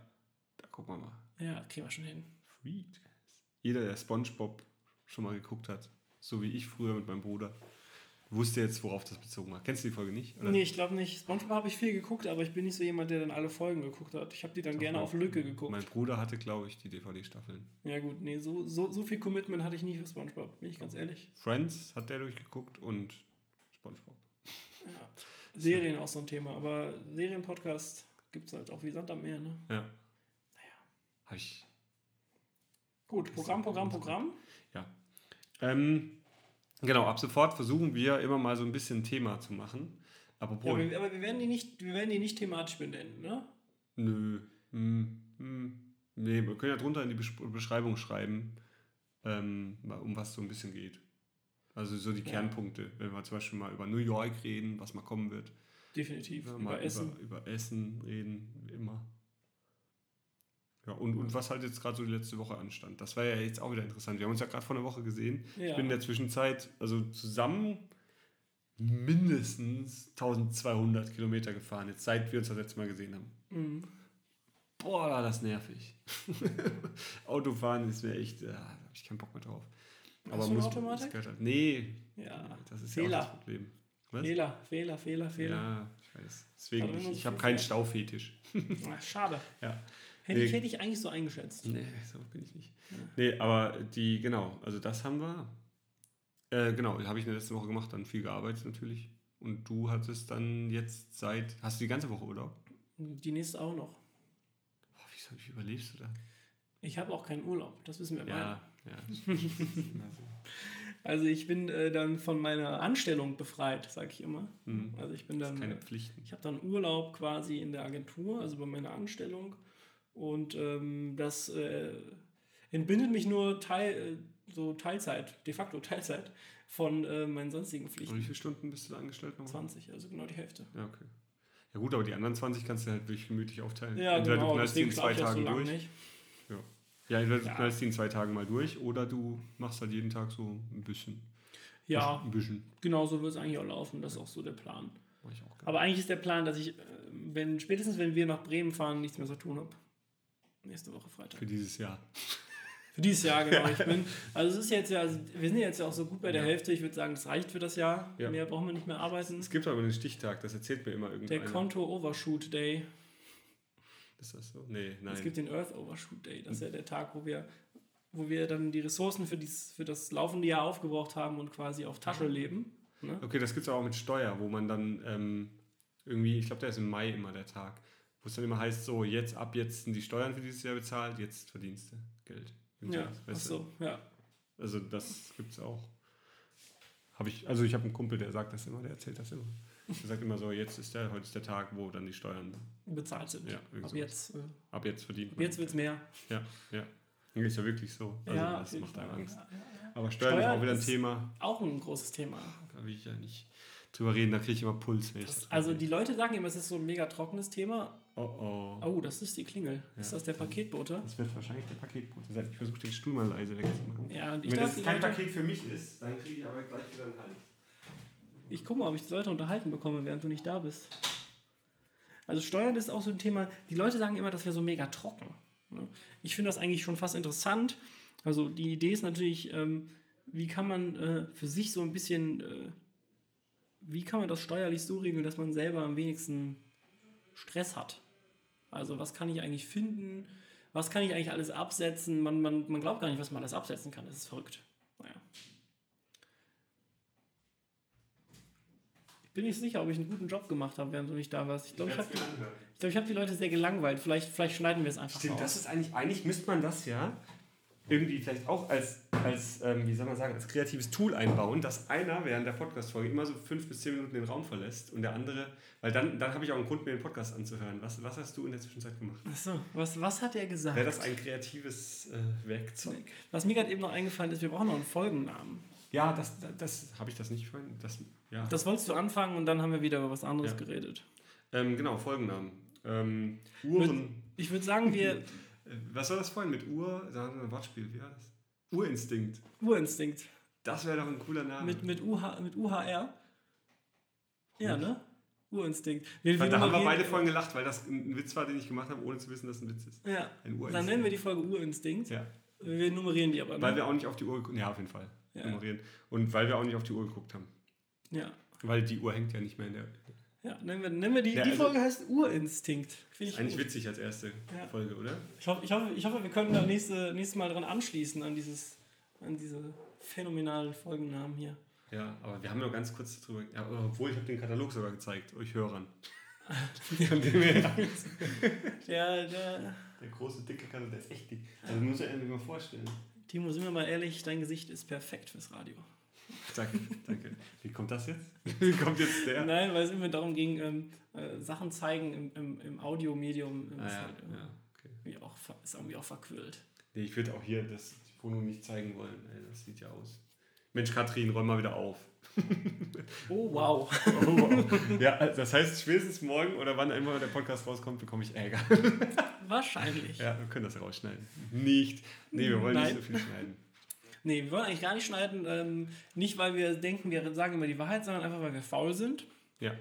da gucken wir mal. Ja, kriegen wir schon hin. Free Jazz. Jeder, der SpongeBob schon mal geguckt hat, so wie ich früher mit meinem Bruder, wusste jetzt, worauf das bezogen war. Kennst du die Folge nicht? Oder? Nee, ich glaube nicht. Spongebob habe ich viel geguckt, aber ich bin nicht so jemand, der dann alle Folgen geguckt hat. Ich habe die dann gerne mein- auf Lücke geguckt. Mein Bruder hatte, glaube ich, die DVD-Staffeln. Ja gut, nee, so, so, so viel Commitment hatte ich nie für Spongebob, bin ich ganz ehrlich. Friends hat der durchgeguckt und SpongeBob. Ja. Serien auch so ein Thema, aber Serienpodcast gibt es halt auch wie Sand am Meer, ne? Ja. Naja. Habe ich Gut, Programm, Programm, Programm. Ja. Ähm, genau, ab sofort versuchen wir immer mal so ein bisschen Thema zu machen. Apropos, Ja, aber, wir- aber wir werden die nicht, wir werden die nicht thematisch benennen, ne? nö. Hm, hm, nee, wir können ja drunter in die Besch- Beschreibung schreiben, ähm, um was so ein bisschen geht. Also so die Ja. Kernpunkte, wenn wir zum Beispiel mal über New York reden, was mal kommen wird. Definitiv. Ja, Über mal Essen. Über, über Essen reden, wie immer. Ja, und, und was halt jetzt gerade so die letzte Woche anstand. Das war ja jetzt auch wieder interessant. Wir haben uns ja gerade vor einer Woche gesehen. Ja. Ich bin in der Zwischenzeit, also zusammen mindestens 1200 Kilometer gefahren, jetzt seit wir uns das letzte Mal gesehen haben. Mhm. Boah, war das nervig. Autofahren ist mir echt, äh, da habe ich keinen Bock mehr drauf. Hast du eine Automatik? halt, nee, Ja. das ist Fehler. ja auch das Problem. Was? Fehler, Fehler, Fehler, Fehler. Ja, ich weiß. Deswegen, Aber ich, ich habe keinen. Staufetisch. Ach, schade. Ja. Hätte, ich, hätte ich eigentlich so eingeschätzt. Nee, so bin ich nicht. Nee, aber die, genau, also das haben wir. Äh, genau, habe ich eine letzte Woche gemacht, dann viel gearbeitet natürlich. Und du hattest dann jetzt seit, hast du die ganze Woche Urlaub? Die nächste auch noch. Boah, wie, wie überlebst du da? Ich habe auch keinen Urlaub, das wissen wir beide. Ja, ja. immer so. Also ich bin äh, dann von meiner Anstellung befreit, sage ich immer. Mhm. Also ich bin dann, Keine Pflichten. ich habe dann Urlaub quasi in der Agentur, also bei meiner Anstellung. Und ähm, das äh, entbindet mich nur Teil, äh, so Teilzeit, de facto Teilzeit von äh, meinen sonstigen Und wie Pflichten. viele Stunden bist du da angestellt noch? 20, also genau die Hälfte. Ja, okay. Ja gut, aber die anderen 20 kannst du halt wirklich gemütlich aufteilen. Ja, Entweder genau, du knallst die in zwei so Tagen lange durch. nicht. Ja, entweder du Ja. knallst die in zwei Tagen mal durch oder du machst halt jeden Tag so ein bisschen. Ja, Ein bisschen. genau so wird es eigentlich auch laufen, das ist auch so der Plan. Aber eigentlich ist der Plan, dass ich, äh, wenn, spätestens wenn wir nach Bremen fahren, nichts mehr zu tun habe. Nächste Woche Freitag. Für dieses Jahr. Für dieses Jahr, genau. Ich bin, also es ist jetzt ja, also wir sind jetzt ja auch so gut bei der Ja. Hälfte. Ich würde sagen, das reicht für das Jahr. Ja. Mehr brauchen wir nicht mehr arbeiten. Es gibt aber einen Stichtag, das erzählt mir immer Der irgendeiner. Konto Overshoot Day. Ist das so? Nee, nein. Es gibt den Earth Overshoot Day. Das ist ja der Tag, wo wir, wo wir dann die Ressourcen für, dies, für das laufende Jahr aufgebraucht haben und quasi auf Tasche leben. Ne? okay, das gibt es auch mit Steuer, wo man dann ähm, irgendwie, ich glaube, der ist im Mai immer der Tag, wo es dann immer heißt, so, jetzt, ab jetzt sind die Steuern für dieses Jahr bezahlt, jetzt verdienst du Geld. Ja, ach so, ja. Also das gibt es auch. Habe ich, also ich habe einen Kumpel, der sagt das immer, der erzählt das immer. Der sagt immer so, jetzt ist der, heute ist der Tag, wo dann die Steuern, Bezahlt sind. Ja, Ab sowas. jetzt, äh, ab jetzt verdient ab jetzt wird es mehr. Ja, ja. Ist ja wirklich so. Also ja, das macht einem Angst. Ja, ja. Aber Steuern, Steuern ist auch wieder ein Thema. Auch ein großes Thema. Da will ich ja nicht drüber reden, da kriege ich immer Puls. Das, also die Leute sagen immer, es ist so ein mega trockenes Thema. Oh oh. Oh, das ist die Klingel. Ist Ja. das der Paketbote? Das wird wahrscheinlich der Paketbote sein. Ich versuche den Stuhl mal leise wegzumachen. Ja, und ich Wenn das kein Leute, Paket für mich ist, dann kriege ich aber gleich wieder einen Hals. ich gucke mal, ob ich die Leute unterhalten bekomme, während du nicht da bist. Also Steuern ist auch so ein Thema, die Leute sagen immer, das wäre so mega trocken. ne? Ich finde das eigentlich schon fast interessant. Also die Idee ist natürlich, ähm, wie kann man äh, für sich so ein bisschen, äh, wie kann man das steuerlich so regeln, dass man selber am wenigsten Stress hat. Also was kann ich eigentlich finden? Was kann ich eigentlich alles absetzen? Man, man, man glaubt gar nicht, was man alles absetzen kann. Das ist verrückt. Naja. Ich bin nicht sicher, ob ich einen guten Job gemacht habe, während du nicht da warst. Ich glaube, ich habe ich glaub, ich hab die Leute sehr gelangweilt. Vielleicht, vielleicht schneiden wir es einfach Stimmt, raus. das ist eigentlich, eigentlich müsste man das ja irgendwie vielleicht auch als, als ähm, wie soll man sagen, als kreatives Tool einbauen, dass einer während der Podcast-Folge immer so fünf bis zehn Minuten den Raum verlässt und der andere, weil dann, dann habe ich auch einen Grund, mir den Podcast anzuhören. Was, was hast du in der Zwischenzeit gemacht? Achso, was, was hat er gesagt? Wäre das ein kreatives äh, Werkzeug? Was mir gerade eben noch eingefallen ist, wir brauchen noch einen Folgennamen. Ja, das, das, das habe ich das nicht vorhin. Das, ja. Das wolltest du anfangen und dann haben wir wieder über was anderes Ja. geredet. Ähm, genau, Folgennamen. Ähm, Uhren. Ich würde sagen, wir Was war das vorhin mit Uhr? Sagen wir ein Wortspiel, wie war das? Urinstinkt. Urinstinkt Das wäre doch ein cooler Name. mit, mit, UH, mit UHR. Ja, ne? Urinstinkt. Wir, da haben wir beide vorhin gelacht, weil das ein Witz war, den ich gemacht habe, ohne zu wissen, dass es ein Witz ist. Ja, Ein Urinstinkt. dann nennen wir die Folge Urinstinkt. Ja, Wir nummerieren die aber. Ne? weil wir auch nicht auf die Uhr geguckt Ja, auf jeden Fall. Ja. Nummerieren. Und weil wir auch nicht auf die Uhr geguckt haben. ja. Weil die Uhr hängt ja nicht mehr in der. Ja, nennen wir, nennen wir die, Ja, die also- Folge heißt Urinstinkt. Finde ich Eigentlich gut. witzig als erste Ja. Folge, oder? Ich hoffe, ich, hoffe, ich hoffe, wir können da nächste, nächstes Mal dran anschließen, an, dieses, an diese phänomenalen Folgennamen hier. Ja, aber wir haben noch ganz kurz darüber. Ja, obwohl ich habe den Katalog sogar gezeigt, euch Hörern. Von dem her- der, der große, dicke Katalog, der ist echt dick. Also muss ich mir mal vorstellen. Timo, sind wir mal ehrlich, dein Gesicht ist perfekt fürs Radio. Danke, danke. Wie kommt das jetzt? Wie kommt jetzt der? Nein, weil es immer darum ging, ähm, äh, Sachen zeigen im, im, im Audiomedium. Ah, ja, halt, ja, okay. irgendwie auch, ist irgendwie auch verquillt. Nee, ich würde auch hier das Wohnung nicht zeigen wollen. Ey, das sieht ja aus. Mensch, Katrin, räum mal wieder auf. Oh, wow. Oh, wow. ja, das heißt, spätestens morgen oder wann immer der Podcast rauskommt, bekomme ich Ärger. Wahrscheinlich. Ja, wir können das rausschneiden. Nicht. Nee, wir wollen Nein. nicht so viel schneiden. Nee, wir wollen eigentlich gar nicht schneiden. Ähm, nicht, weil wir denken, wir sagen immer die Wahrheit, sondern einfach, weil wir faul sind Ja,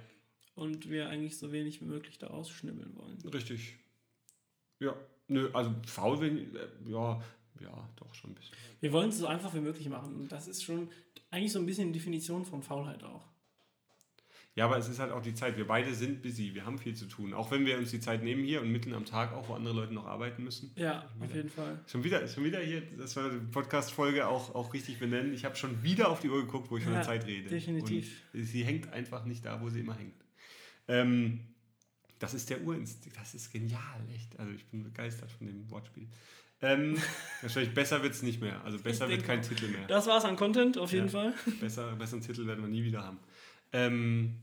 und wir eigentlich so wenig wie möglich da rausschnibbeln wollen. richtig. Ja, nö, also faul bin äh, ja, ja, doch schon ein bisschen. Wir wollen es so einfach wie möglich machen. Und das ist schon eigentlich so ein bisschen die Definition von Faulheit auch. Ja, aber es ist halt auch die Zeit. Wir beide sind busy, wir haben viel zu tun. Auch wenn wir uns die Zeit nehmen hier und mitten am Tag auch, wo andere Leute noch arbeiten müssen. Ja, auf jeden Fall. Schon wieder, schon wieder hier, das war die Podcast-Folge auch, auch richtig benennen. Ich habe schon wieder auf die Uhr geguckt, wo ich von Ja, der Zeit rede. definitiv. Und sie hängt einfach nicht da, wo sie immer hängt. Ähm, das ist der Urinstinkt. Das ist genial, echt. Also ich bin begeistert von dem Wortspiel. Ähm, wahrscheinlich besser wird es nicht mehr. Also besser wird kein Titel mehr. Das war's an Content, auf jeden Ja. Fall. Besser, besseren Titel werden wir nie wieder haben. Ähm,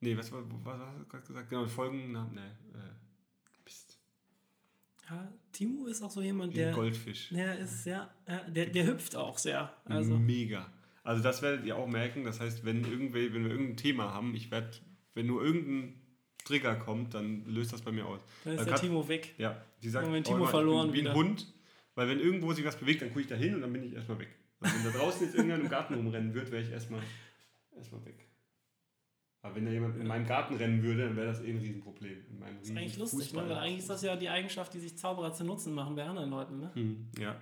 nee, was, war- was hast du gerade gesagt? Genau, Folgennamen. Nee, äh, Mist. Ja, Timo ist auch so jemand, Wie ein der, Goldfisch. der ist sehr, ja, der, der hüpft auch sehr. Also, Mega. Also das werdet ihr auch merken. Das heißt, wenn, irgendwie, wenn wir irgendein Thema haben, ich werde, wenn nur irgendein Trigger kommt, dann löst das bei mir aus. dann ist Weil der grad- Timo weg. Ja, die sagt, den oh, Timo verloren wie wieder. ein Hund, weil wenn irgendwo sich was bewegt, dann gucke ich da hin und dann bin ich erstmal weg. Also wenn da draußen jetzt irgendjemand im Garten rumrennen würde, wäre ich erstmal erstmal weg. Aber wenn da jemand in meinem Garten rennen würde, dann wäre das eh ein Riesenproblem. In meinem Das ist eigentlich lustig, ne? weil eigentlich ist das ja die Eigenschaft, die sich Zauberer zu Nutzen machen bei anderen Leuten. Ne? Hm, ja.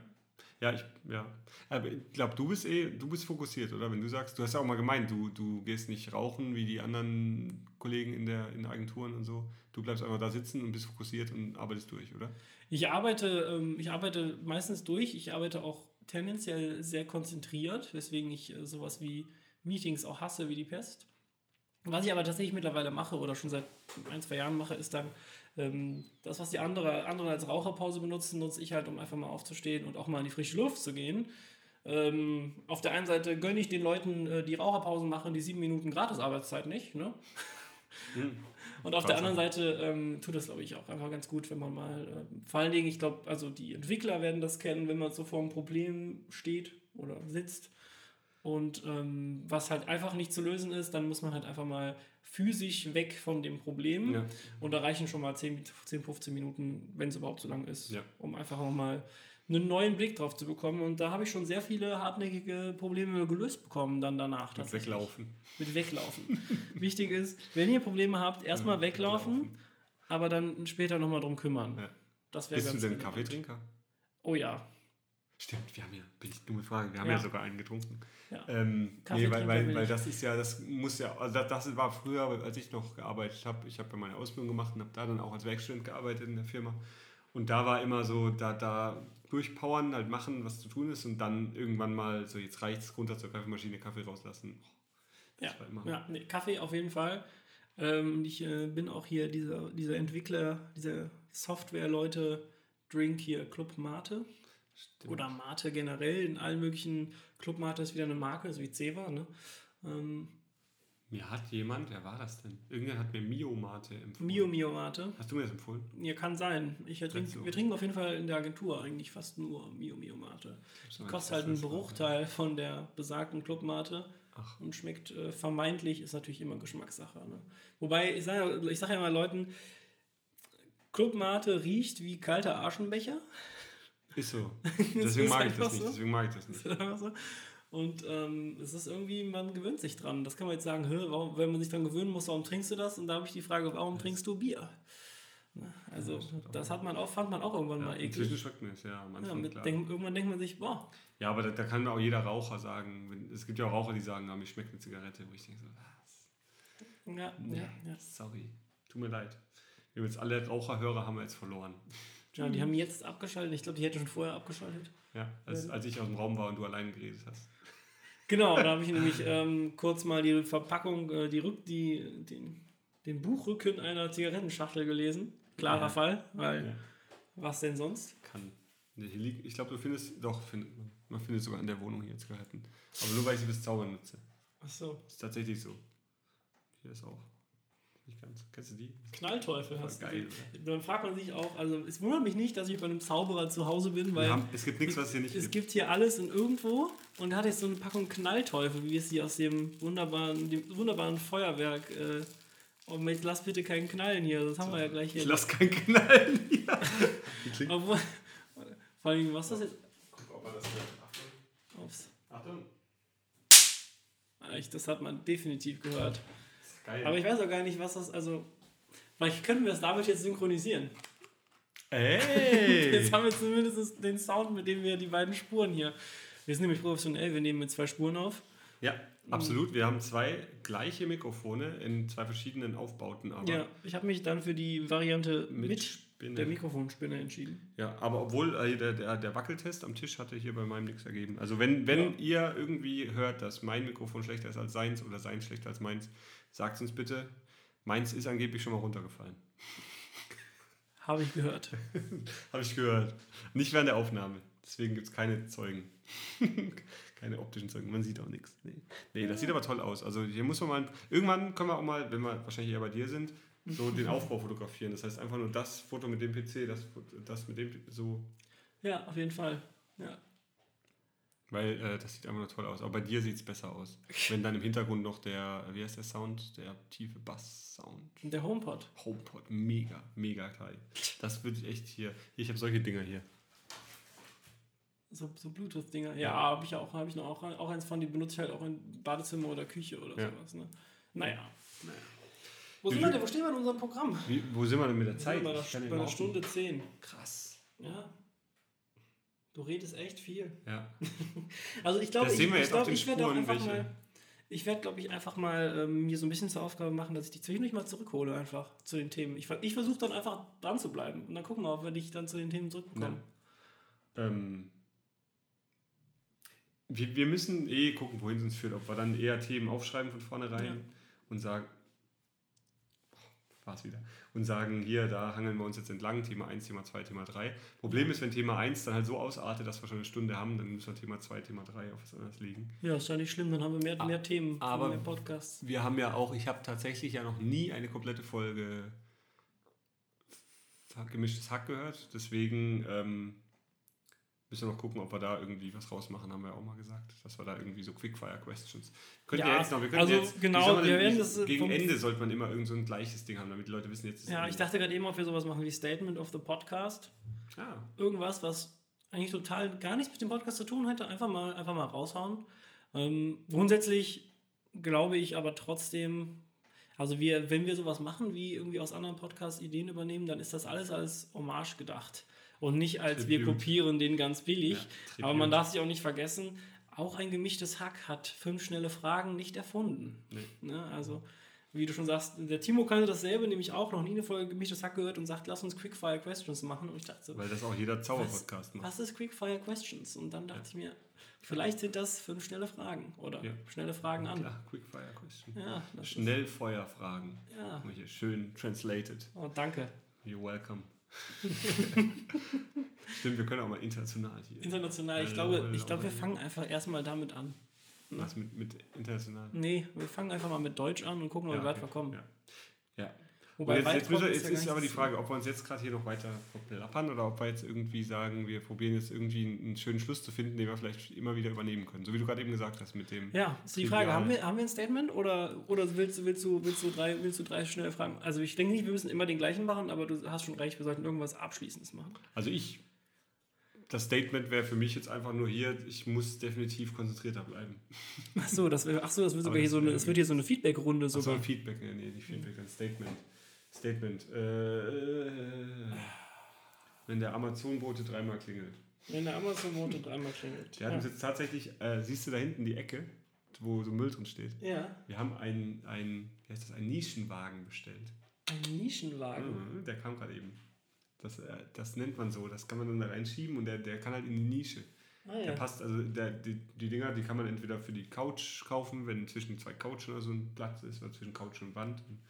Ja, ich, ja. Aber ich glaube, du bist eh, du bist fokussiert, oder? Wenn du sagst, du hast ja auch mal gemeint, du, du gehst nicht rauchen wie die anderen Kollegen in der in Agenturen und so. Du bleibst einfach da sitzen und bist fokussiert und arbeitest durch, oder? Ich arbeite, ähm, ich arbeite meistens durch. Ich arbeite auch tendenziell sehr konzentriert, weswegen ich äh, sowas wie Meetings auch hasse wie die Pest. Was ich aber tatsächlich mittlerweile mache oder schon seit ein, zwei Jahren mache, ist dann ähm, das, was die andere, anderen als Raucherpause benutzen, nutze ich halt, um einfach mal aufzustehen und auch mal in die frische Luft zu gehen. Ähm, auf der einen Seite gönne ich den Leuten, äh, die Raucherpausen machen, die sieben Minuten Gratis-Arbeitszeit nicht. Ne? Und auf der anderen Seite ähm, tut das, glaube ich, auch einfach ganz gut, wenn man mal, ähm, vor allen Dingen, ich glaube, also die Entwickler werden das kennen, wenn man so vor einem Problem steht oder sitzt und ähm, was halt einfach nicht zu lösen ist, dann muss man halt einfach mal physisch weg von dem Problem Ja. und da reichen schon mal 10, 10 15 Minuten, wenn es überhaupt so lang ist, Ja. um einfach nochmal einen neuen Blick drauf zu bekommen. Und da habe ich schon sehr viele hartnäckige Probleme gelöst bekommen dann danach. Tatsächlich. weglaufen. Mit weglaufen. Wichtig ist, wenn ihr Probleme habt, erstmal Ja, weglaufen, aber dann später nochmal drum kümmern. Ja. Das wäre Bist du denn. Kaffeetrinker? Oh ja. Stimmt, wir haben ja, bin ich dumme Frage, wir haben Ja. ja, sogar einen getrunken. Ja. Ähm, nee, weil, weil, weil das ist ja, das muss ja, also das, das war früher, als ich noch gearbeitet habe. Ich habe ja meine Ausbildung gemacht und habe da dann auch als Werkstudent gearbeitet in der Firma. Und da war immer so, da, da durchpowern, halt machen, was zu tun ist und dann irgendwann mal so, jetzt reicht's runter zur Kaffeemaschine, Kaffee rauslassen. Das Ja, immer. ja nee, Kaffee auf jeden Fall. Ähm, ich äh, bin auch hier dieser, dieser Entwickler, dieser Software-Leute, Drink hier Club Mate Stimmt. oder Mate generell. In allen möglichen Club Mate ist wieder eine Marke, so wie Ceva. Ne? Ähm, Mir hat jemand, wer war das denn? Irgendjemand hat mir Mio Mate empfohlen. Mio Mio Mate. Hast du mir das empfohlen? Ja, kann sein. Ich trink, wir trinken auf jeden Fall in der Agentur eigentlich fast nur Mio Mio Mate. Glaub, Kostet halt einen. Bruchteil von der besagten Clubmate Ach. und schmeckt äh, vermeintlich, ist natürlich immer Geschmackssache. Ne? Wobei, ich sage ich sag ja mal Leuten, Clubmate riecht wie kalter Aschenbecher. Ist so. Deswegen mag ich das nicht. so. Deswegen mag ich das nicht. So. Und ähm, es ist irgendwie, man gewöhnt sich dran. Das kann man jetzt sagen, hä, warum, wenn man sich dran gewöhnen muss, warum trinkst du das? Und da habe ich die Frage, warum trinkst du Bier? Ne? Also, Ja, das hat man auch, fand man auch irgendwann Ja, mal inzwischen eklig. schmeckt mir das, ja, am Ja, Anfang, klar. denk, irgendwann denkt man sich, boah, Ja, aber da, da kann auch jeder Raucher sagen, es gibt ja auch Raucher, die sagen, ah, mir schmeckt eine Zigarette, wo ich denke so, was? ja, Nee, ja, ja. sorry, tut mir leid. Wir haben jetzt alle Raucherhörer haben wir jetzt verloren. Ja, die haben jetzt abgeschaltet. Ich glaube, die hätten schon vorher abgeschaltet. Ja, als, als ich aus dem Raum war und du allein geredet hast. Genau, da habe ich nämlich ähm, kurz mal die Verpackung, äh, die Rück, die, den, den Buchrücken einer Zigarettenschachtel gelesen. Klarer Ja. Fall, weil Ja. was denn sonst? Kann. Ich glaube, du findest, doch, findet man. Man findet sogar in der Wohnung hier Zigaretten. Aber nur, weil ich sie bis Zaubern nutze. Achso, Ist tatsächlich so. Hier ist auch. Nicht ganz. Kennst du die? Knallteufel hast du. geil. Dann fragt man sich auch, also es wundert mich nicht, dass ich bei einem Zauberer zu Hause bin, weil haben, es gibt nichts, was hier nicht es gibt. gibt hier alles und irgendwo und er hat jetzt so eine Packung Knallteufel, wie wir es hier aus dem wunderbaren, dem wunderbaren Feuerwerk. Äh, oh, jetzt lass bitte keinen Knallen hier, das haben wir ja gleich hier. Ich lass keinen Knallen hier. Obwohl, vor allem, was ist das jetzt? Guck, ob man das hört. Achtung. Ups. Achtung. Das hat man definitiv gehört. Geil. Aber ich weiß auch gar nicht, was das, also. Vielleicht können wir das damit jetzt synchronisieren. Ey! Jetzt haben wir zumindest den Sound, mit dem wir die beiden Spuren hier. Wir sind nämlich professionell, wir nehmen mit zwei Spuren auf. Ja, absolut. Wir haben zwei gleiche Mikrofone in zwei verschiedenen Aufbauten. Aber Ja, ich habe mich dann für die Variante Mit mit, Spinne. der Mikrofonspinne entschieden. Ja, aber obwohl äh, der, der, der Wackeltest am Tisch hatte hier bei meinem nichts ergeben. Also wenn, wenn ihr irgendwie hört, dass mein Mikrofon schlechter ist als seins oder seins schlechter als meins, sagt uns bitte. Meins ist angeblich schon mal runtergefallen. Habe ich gehört. Habe ich gehört. Nicht während der Aufnahme. Deswegen gibt es keine Zeugen. keine optischen Zeugen. Man sieht auch nichts. Nee. nee, das sieht aber toll aus. Also hier muss man mal. Irgendwann können wir auch mal, wenn wir wahrscheinlich eher bei dir sind, so den Aufbau fotografieren. Das heißt einfach nur das Foto mit dem PC, das, das mit dem so. Ja, auf jeden Fall. Ja. Weil äh, das sieht einfach nur toll aus. Aber bei dir sieht es besser aus. Wenn dann im Hintergrund noch der, wie heißt der Sound? Der tiefe Bass-Sound. Und der HomePod. HomePod, mega, mega geil. Das würde ich echt hier. ich habe solche Dinger hier. So, so Bluetooth-Dinger. Ja, habe ich auch, habe ich noch auch, auch eins von, die benutze ich halt auch in Badezimmer oder Küche oder Ja. sowas. Ne? Naja. naja. Wo sind wir denn? Wo stehen wir in unserem Programm? Wie, wo sind wir denn mit der Zeit? bei den bei einer laufen. Stunde zehn. Krass. Ja. Du redest echt viel. Ja. Also ich glaube, ich, ich, den ich werde auch einfach welche. mal. Ich werde, glaube ich, einfach mal ähm, mir so ein bisschen zur Aufgabe machen, dass ich dich zwischendurch mal zurückhole, einfach zu den Themen. Ich, ich versuche dann einfach dran zu bleiben und dann gucken wir, ob wir dich dann zu den Themen zurückbekommen. Ähm, wir, wir müssen eh gucken, wohin es uns führt. Ob wir dann eher Themen aufschreiben von vornherein Ja. und sagen, war es wieder, und sagen, hier, da hangeln wir uns jetzt entlang, Thema 1, Thema 2, Thema 3. Problem ist, wenn Thema 1 dann halt so ausartet, dass wir schon eine Stunde haben, dann müssen wir Thema 2, Thema 3 auf was anderes legen. Ja, ist ja nicht schlimm, dann haben wir mehr, mehr Themen aber- mehr Podcasts. Wir haben ja auch, ich habe tatsächlich ja noch nie eine komplette Folge gemischtes Hack gehört, deswegen ähm, müssen wir noch gucken, ob wir da irgendwie was rausmachen, haben wir auch mal gesagt, dass wir da irgendwie so Quickfire-Questions. Könnt ihr Ja, jetzt noch, wir können also jetzt, genau, wir werden das, äh, gegen Ende sollte man immer irgend so ein gleiches Ding haben, damit die Leute wissen, jetzt ist Ja, Ende. ich dachte gerade eben, ob wir sowas machen wie Statement of the Podcast. Ah, Irgendwas, was eigentlich total gar nichts mit dem Podcast zu tun hätte, einfach mal, einfach mal raushauen. Ähm, grundsätzlich glaube ich aber trotzdem, also wir, wenn wir sowas machen, wie irgendwie aus anderen Podcasts Ideen übernehmen, dann ist das alles als Hommage gedacht. Und nicht als wir Tribute. kopieren den ganz billig. Ja, aber man darf sich auch nicht vergessen, auch ein gemischtes Hack hat fünf schnelle Fragen nicht erfunden. Nee. Ne? Also, wie du schon sagst, der Timo kannte dasselbe, nämlich auch noch nie eine Folge gemischtes Hack gehört und sagt, lass uns Quickfire Questions machen. Und ich dachte so, weil das auch jeder Zauberpodcast macht. was ist Quickfire Questions? Und dann dachte ich mir, vielleicht sind das fünf schnelle Fragen oder Ja. schnelle Fragen an. Klar, Quickfire-Question. Ja, das ist, Schnellfeuerfragen. ja. Schön translated. Oh, danke. You're welcome. Stimmt, wir können auch mal international hier. International. Ich Hallo, glaube, ich glaube, wir fangen einfach erstmal damit an. Was mit, mit international? Nee, wir fangen einfach mal mit Deutsch an und gucken, wie Ja, weit okay. wir kommen. Ja. ja. Wobei jetzt, jetzt, müssen jetzt ja ist aber die Frage, ob wir uns jetzt gerade hier noch weiter verplappern oder ob wir jetzt irgendwie sagen, wir probieren jetzt irgendwie einen schönen Schluss zu finden, den wir vielleicht immer wieder übernehmen können. So wie du gerade eben gesagt hast mit dem. so. Ja, ist die. Frage, haben wir, haben wir ein Statement oder, oder willst, du- willst, du, willst, du drei, willst du drei schnelle Fragen? Also ich denke nicht, wir müssen immer den gleichen machen, aber du hast schon recht, wir sollten irgendwas Abschließendes machen. Also ich, das Statement wäre für mich jetzt einfach nur hier, ich muss definitiv konzentrierter bleiben. Ach so, das, wär- ach so, das wird sogar hier so eine, wird hier so eine Feedback-Runde So sogar. ein Feedback, nee, nicht Feedback, ein Statement. Statement. Äh, wenn der Amazon-Bote dreimal klingelt. Wenn der Amazon-Motor dreimal klingelt. Der hat uns jetzt tatsächlich, äh, siehst du da hinten die Ecke, wo so Müll drin steht? Ja, Wir haben einen, einen, wie heißt das, einen Nischenwagen bestellt. ein Nischenwagen. Mhm, der kam gerade eben. Das, äh, das nennt man so, das kann man dann da reinschieben und der, der kann halt in die Nische. Ah, Der ja. passt, also der, die, die Dinger, die kann man entweder für die Couch kaufen, wenn zwischen zwei Couchen oder so ein Platz ist, oder zwischen Couch und Wand. Und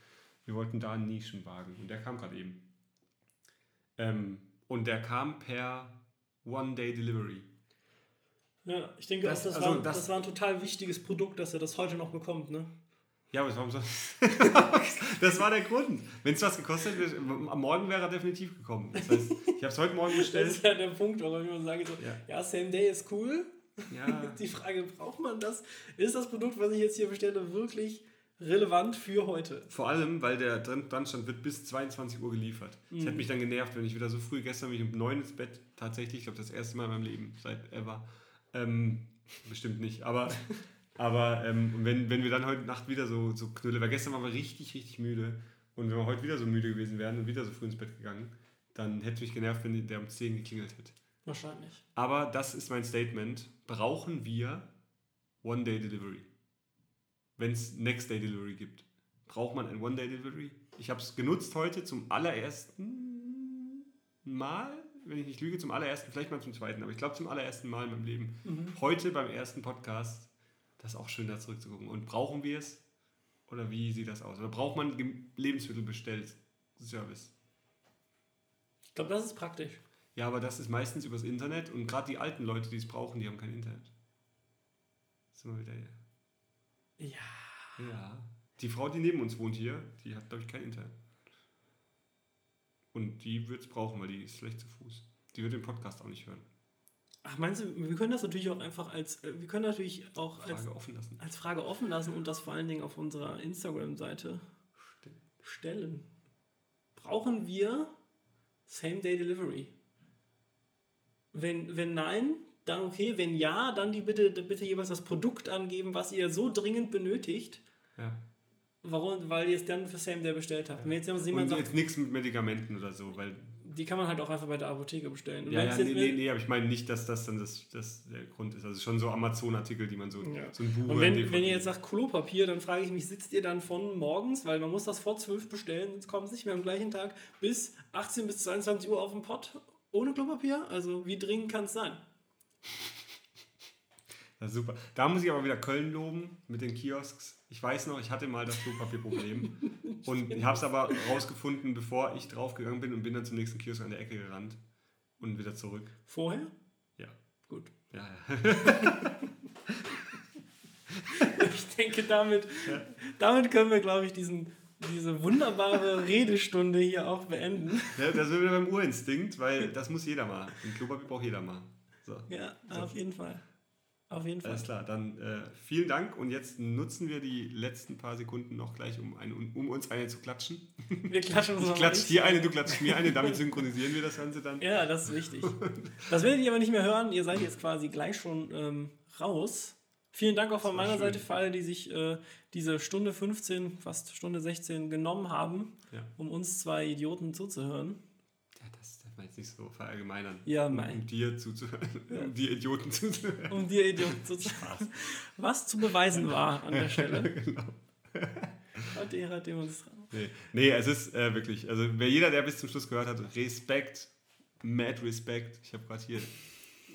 wir wollten da einen Nischenwagen und der kam gerade eben. Ähm, und der kam per One-Day-Delivery. ja, ich denke, Das- das, das, also war, das, das- war ein total wichtiges Produkt, dass er das heute noch bekommt, ne? Ja, aber warum soll Das war der Grund. Wenn es was gekostet hätte, am Morgen wäre er definitiv gekommen. Das heißt, ich habe es heute Morgen Das bestellt. ist ja der Punkt, warum ich immer sage, so, Ja. ja, Same Day ist cool. Ja, Die Frage, braucht man das? Ist das Produkt, was ich jetzt hier bestelle, wirklich relevant für heute? Vor allem, weil der drin dran stand, wird bis 22 Uhr geliefert. Das Mhm. hat mich dann genervt, wenn ich wieder so früh, gestern bin ich um 9 ins Bett, tatsächlich, ich glaube das erste Mal in meinem Leben, seit ever. Ähm, bestimmt nicht, aber, aber ähm, wenn, wenn wir dann heute Nacht wieder so, so knülle, weil gestern waren wir richtig, richtig müde und wenn wir heute wieder so müde gewesen wären und wieder so früh ins Bett gegangen, dann hätte mich genervt, wenn der um 10 geklingelt hätte. Wahrscheinlich. Aber das ist mein Statement. Brauchen wir One-Day-Delivery? Wenn es Next Day Delivery gibt? Braucht man ein One Day Delivery? Ich habe es genutzt heute zum allerersten Mal, wenn ich nicht lüge, zum allerersten, vielleicht mal zum zweiten, aber ich glaube zum allerersten Mal in meinem Leben. Mhm. Heute beim ersten Podcast, das ist auch schön da zurückzugucken. Und brauchen wir es? Oder wie sieht das aus? Oder braucht man Gem- Lebensmittel bestellt Service? Ich glaube, das ist praktisch. Ja, aber das ist meistens übers Internet und gerade die alten Leute, die es brauchen, die haben kein Internet. Sind wir wieder hier. Ja. Ja. Die Frau, die neben uns wohnt hier, die hat, glaube ich, kein Internet. Und die wird es brauchen, weil die ist schlecht zu Fuß. Die wird den Podcast auch nicht hören. Ach, meinst du, wir können das natürlich auch einfach als, äh, wir können natürlich auch als, Frage offen lassen. als Frage offen lassen und das vor allen Dingen auf unserer Instagram-Seite stellen. Brauchen wir Same-Day-Delivery? Wenn, wenn nein, dann okay. Wenn ja, dann die bitte, bitte jeweils das Produkt angeben, was ihr so dringend benötigt. Ja. Warum? Weil ihr es dann für Same Day bestellt habt. Wenn jetzt jemand sagt, jetzt nichts mit Medikamenten oder so, weil. die kann man halt auch einfach bei der Apotheke bestellen. Und Ja, ja, nee, nee, nee, aber ich meine nicht, dass das dann das, das der Grund ist. Also schon so Amazon-Artikel, die man so, Ja. so ein Buch Und wenn, wenn ihr jetzt sagt Klopapier, dann frage ich mich, sitzt ihr dann von morgens, weil man muss das vor 12 bestellen, sonst kommt es nicht mehr am gleichen Tag, bis 18 bis 22 Uhr auf dem Pott ohne Klopapier? Also wie dringend kann es sein? Ja, super. Da muss ich aber wieder Köln loben mit den Kiosks. Ich weiß noch, ich hatte mal das Klopapierproblem und ich habe es aber rausgefunden, bevor ich draufgegangen bin und bin dann zum nächsten Kiosk an der Ecke gerannt und wieder zurück. Vorher? Ja. Gut. Ja, ja. Ich denke, damit, damit können wir, glaube ich, diesen, diese wunderbare Redestunde hier auch beenden. ja das sind wir wieder beim Urinstinkt, weil das muss jeder mal. Und Klopapier braucht jeder mal. So. Ja, auf jeden Fall. Auf jeden Fall. Alles klar, dann äh, vielen Dank und jetzt nutzen wir die letzten paar Sekunden noch gleich, um, eine, um uns eine zu klatschen. Wir klatschen uns Ich noch klatsch mal dir eine, du klatschst mir eine, damit synchronisieren wir das Ganze dann. Ja, das ist wichtig. Das werdet ihr aber nicht mehr hören. Ihr seid jetzt quasi gleich schon ähm, raus. Vielen Dank auch von meiner schön. Seite für alle, die sich äh, diese Stunde 15, fast Stunde 16 genommen haben, Ja. um uns zwei Idioten zuzuhören. Ja, darf man jetzt nicht so verallgemeinern. Ja, um, mei. um dir zuzuhören, um dir Idioten zuzuhören. Um dir Idioten zuzuhören. Was zu beweisen war an der Stelle. genau. Hat hat Demonstration. Nee, nee, es ist äh, wirklich, also wer jeder, der bis zum Schluss gehört hat, Respekt, mad Respekt. Ich habe gerade hier.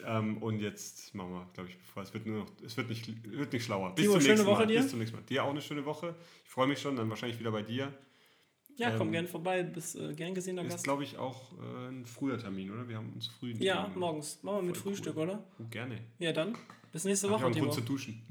Ähm, und jetzt machen wir, glaube ich, bevor es wird nur noch, es wird nicht, wird nicht schlauer. Bis Timo, zum schöne nächsten Woche Mal. dir. Bis zum nächsten Mal. Dir auch eine schöne Woche. Ich freue mich schon, dann wahrscheinlich wieder bei dir. Ja, komm Ähm, gern vorbei. Bist äh, gern gesehener Ist, Gast. glaube ich, auch äh, ein früher Termin, oder? Wir haben uns früh. Ja, morgens. Machen wir mit Voll cool. Frühstück, oder? Gerne. Ja, dann. Bis nächste Hab ich Woche, einen Grund zu duschen.